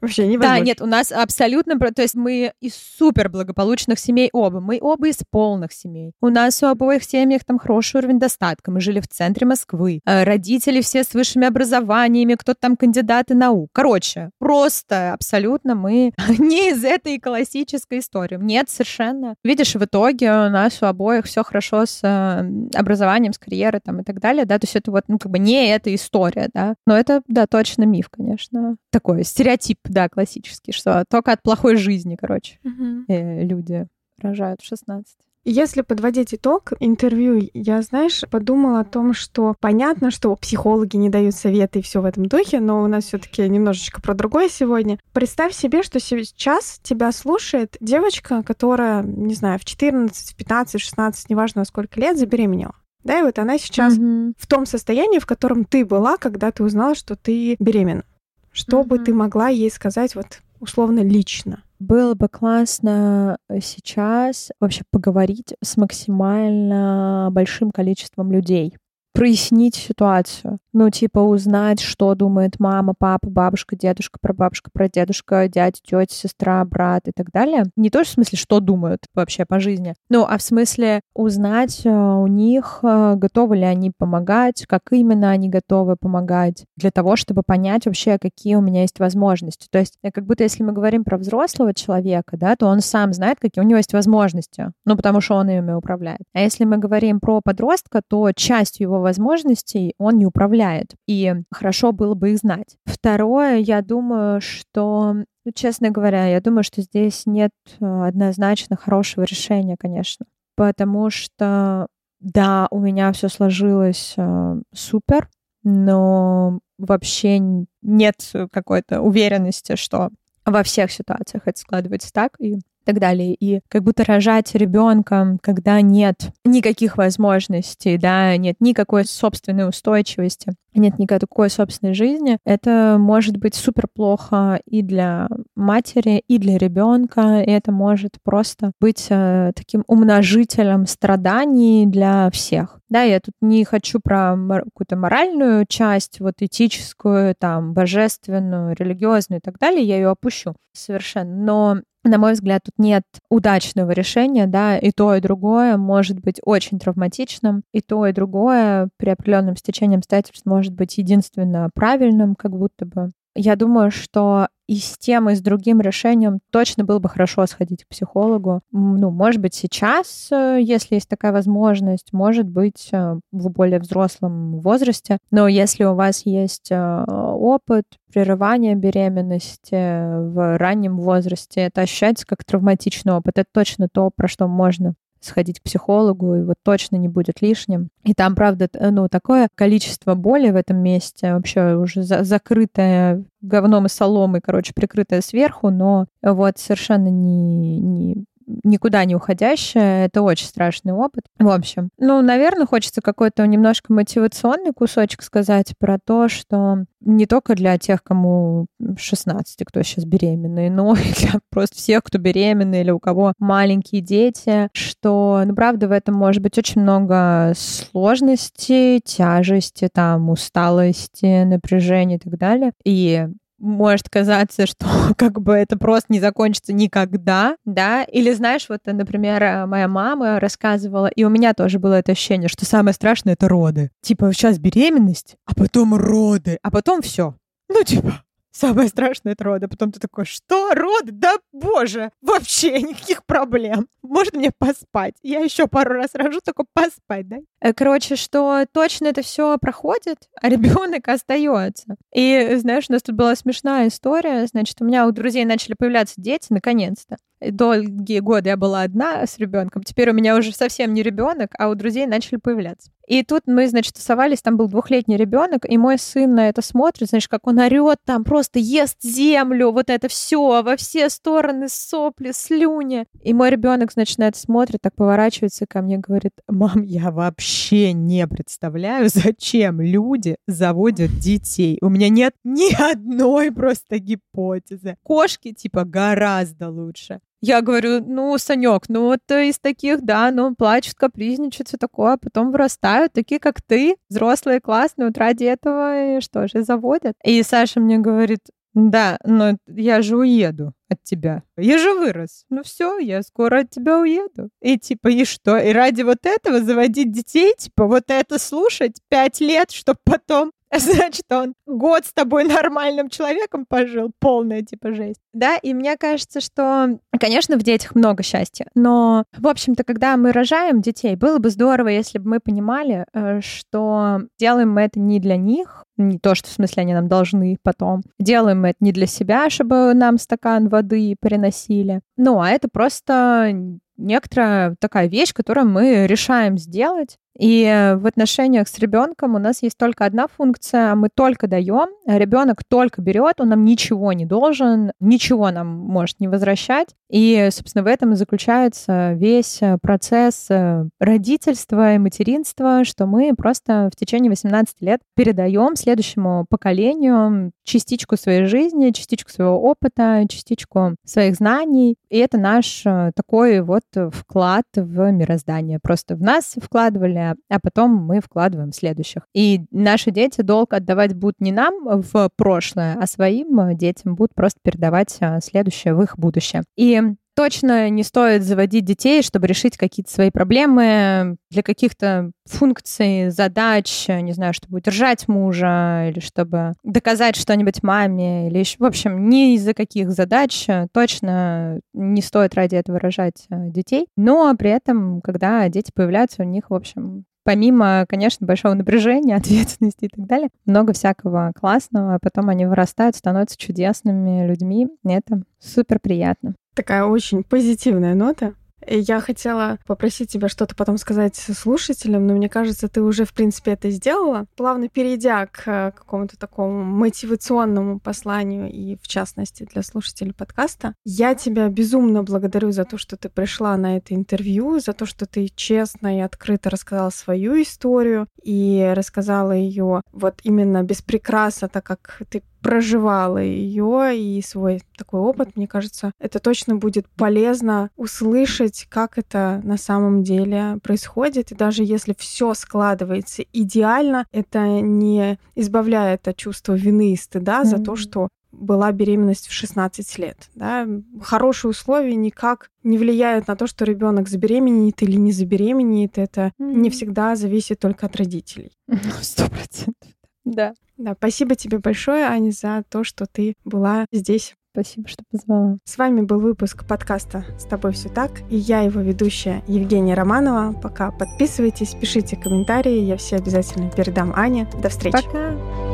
Вообще не Да, нет, у нас абсолютно, то есть мы из супер благополучных семей оба, мы оба из полных семей. У нас у обоих семьях там хороший уровень достатка, мы жили в центре Москвы, Э, родители все с высшими образованиями, кто-то там кандидаты наук. Короче, просто абсолютно мы не из этой классической истории. Нет, совершенно. Видишь, в итоге у нас у обоих все хорошо с э, образованием, с карьерой там и так далее, да, то есть это вот, ну, как бы не эта история, да. Но это, да, точно миф, конечно. Такой стереотип, да, классический, что только от плохой жизни, короче, Мгм. э, люди рожают в 16. Если подводить итог интервью, я, знаешь, подумала о том, что понятно, что психологи не дают советы и все в этом духе, но у нас все-таки немножечко про другое сегодня. Представь себе, что сейчас тебя слушает девочка, которая, не знаю, в 14, в 15, 16, неважно сколько лет, забеременела. Да, и вот она сейчас Мгм. в том состоянии, в котором ты была, когда ты узнала, что ты беременна. Что бы Мгм. ты могла ей сказать вот условно лично? Было бы классно э, сейчас вообще поговорить с максимально большим количеством людей. Прояснить ситуацию. Ну, типа узнать, что думает мама, папа, бабушка, дедушка, прабабушка, прадедушка, дядя, тетя, сестра, брат и так далее. Не то, в смысле, что думают вообще по жизни, ну, а в смысле узнать э, у них, э, готовы ли они помогать, как именно они готовы помогать, для того, чтобы понять вообще, какие у меня есть возможности. То есть, э, как будто если мы говорим про взрослого человека, да, то он сам знает, какие у него есть возможности, ну, потому что он ими управляет. А если мы говорим про подростка, то частью его возможностей он не управляет, и хорошо было бы их знать. Второе, я думаю, что ну, честно говоря, я думаю, что здесь нет э, однозначно хорошего решения, конечно. Потому что, да, у меня все сложилось э, супер, но вообще нет какой-то уверенности, что во всех ситуациях это складывается так и так далее. И как будто рожать ребенка, когда нет никаких возможностей, да, нет никакой собственной устойчивости, нет никакой собственной жизни, это может быть супер плохо и для матери, и для ребенка, и это может просто быть э, таким умножителем страданий для всех. Да, я тут не хочу про какую-то моральную часть, вот этическую, там, божественную, религиозную и так далее, я ее опущу совершенно. Но на мой взгляд, тут нет удачного решения, да, и то, и другое может быть очень травматичным, и то, и другое при определенном стечении обстоятельств может быть единственно правильным, как будто бы. Я думаю, что и с тем, и с другим решением точно было бы хорошо сходить к психологу. Ну, может быть, сейчас, э, если есть такая возможность, может быть, э, в более взрослом возрасте. Но если у вас есть э, опыт прерывания беременности в раннем возрасте, это ощущается как травматичный опыт. Это точно то, про что можно сходить к психологу, и вот точно не будет лишним. И там, правда, ну, такое количество боли в этом месте, вообще уже за- закрытое говном и соломой, короче, прикрытое сверху, но вот совершенно не, не никуда не уходящее. Это очень страшный опыт. В общем, ну, наверное, хочется какой-то немножко мотивационный кусочек сказать про то, что не только для тех, кому 16, кто сейчас беременный, но и для просто всех, кто беременный или у кого маленькие дети, что, ну, правда, в этом может быть очень много сложностей, тяжести, там, усталости, напряжения и так далее. И может казаться, что как бы это просто не закончится никогда, да, или знаешь, вот, например, э, моя мама рассказывала, и у меня тоже было это ощущение, что самое страшное — это роды. Типа сейчас беременность, а потом роды, а потом все. Ну, типа, Самое страшное это роды. Потом ты такой, что? Роды? Да боже! Вообще никаких проблем. Можно мне поспать? Я еще пару раз рожу, только поспать, да? Э, Короче, что точно это все проходит, а ребенок остается. И знаешь, у нас тут была смешная история. Значит, у меня у друзей начали появляться дети, наконец-то. Долгие годы я была одна с ребенком. Теперь у меня уже совсем не ребенок, а у друзей начали появляться. И тут мы, значит, тусовались, там был двухлетний ребенок, и мой сын на это смотрит, знаешь, как он орет там, просто ест землю, вот это все, во все стороны сопли, слюни. И мой ребенок, значит, на это смотрит, так поворачивается ко мне, говорит, мам, я вообще не представляю, зачем люди заводят детей. У меня нет ни одной просто гипотезы. Кошки, типа, гораздо лучше. Я говорю, ну, Санек, ну вот э, из таких, да, ну, плачут, капризничают, все такое, а потом вырастают, такие, как ты, взрослые, классные, вот ради этого, и что же, заводят. И Саша мне говорит, Да, но я же уеду от тебя. Я же вырос. Ну все, я скоро от тебя уеду. И типа, и что? И ради вот этого заводить детей, типа, вот это слушать пять лет, чтобы потом значит, он год с тобой нормальным человеком пожил, полная типа жесть. Да, и мне кажется, что, конечно, в детях много счастья, но, в общем-то, когда мы рожаем детей, было бы здорово, если бы мы понимали, э, что делаем мы это не для них, не то, что в смысле они нам должны потом. Делаем мы это не для себя, чтобы нам стакан воды приносили. Ну, а это просто некоторая такая вещь, которую мы решаем сделать, и э, в отношениях с ребенком у нас есть только одна функция, мы только даем, а ребенок только берет, он нам ничего не должен, ничего нам может не возвращать. И, собственно, в этом и заключается весь э, процесс э, родительства и материнства, что мы просто в течение 18 лет передаем следующему поколению частичку своей жизни, частичку своего опыта, частичку своих знаний. И это наш такой вот вклад в мироздание. Просто в нас вкладывали а потом мы вкладываем следующих. И наши дети долг отдавать будут не нам в прошлое, а своим э, детям будут просто передавать э, следующее в их будущее. И точно не стоит заводить детей, чтобы решить какие-то свои проблемы для каких-то функций, задач, не знаю, чтобы удержать мужа или чтобы доказать что-нибудь маме или еще, в общем, ни из-за каких задач точно не стоит ради этого рожать э, детей. Но при этом, когда дети появляются, у них, в общем, помимо, конечно, большого напряжения, ответственности и так далее, много всякого классного, а потом они вырастают, становятся чудесными людьми, и это супер приятно. Такая очень позитивная нота. Я хотела попросить тебя что-то потом сказать слушателям, но мне кажется, ты уже, в принципе, это сделала. Плавно перейдя к э, какому-то такому мотивационному посланию и, в частности, для слушателей подкаста, я тебя безумно благодарю за то, что ты пришла на это интервью, за то, что ты честно и открыто рассказала свою историю и рассказала ее вот именно без прикраса, так как ты проживала ее и свой такой опыт, мне кажется, это точно будет полезно услышать, как это на самом деле происходит. И даже если все складывается идеально, это не избавляет от чувства вины и стыда mm-hmm. за то, что была беременность в 16 лет. Да? Хорошие условия никак не влияют на то, что ребенок забеременеет или не забеременеет. Это mm-hmm. не всегда зависит только от родителей. Сто процентов. Да. Да, спасибо тебе большое, Аня, за то, что ты была здесь. Спасибо, что позвала. С вами был выпуск подкаста «С тобой все так» и я его ведущая Евгения Романова. Пока подписывайтесь, пишите комментарии, я все обязательно передам Ане. До встречи. Пока.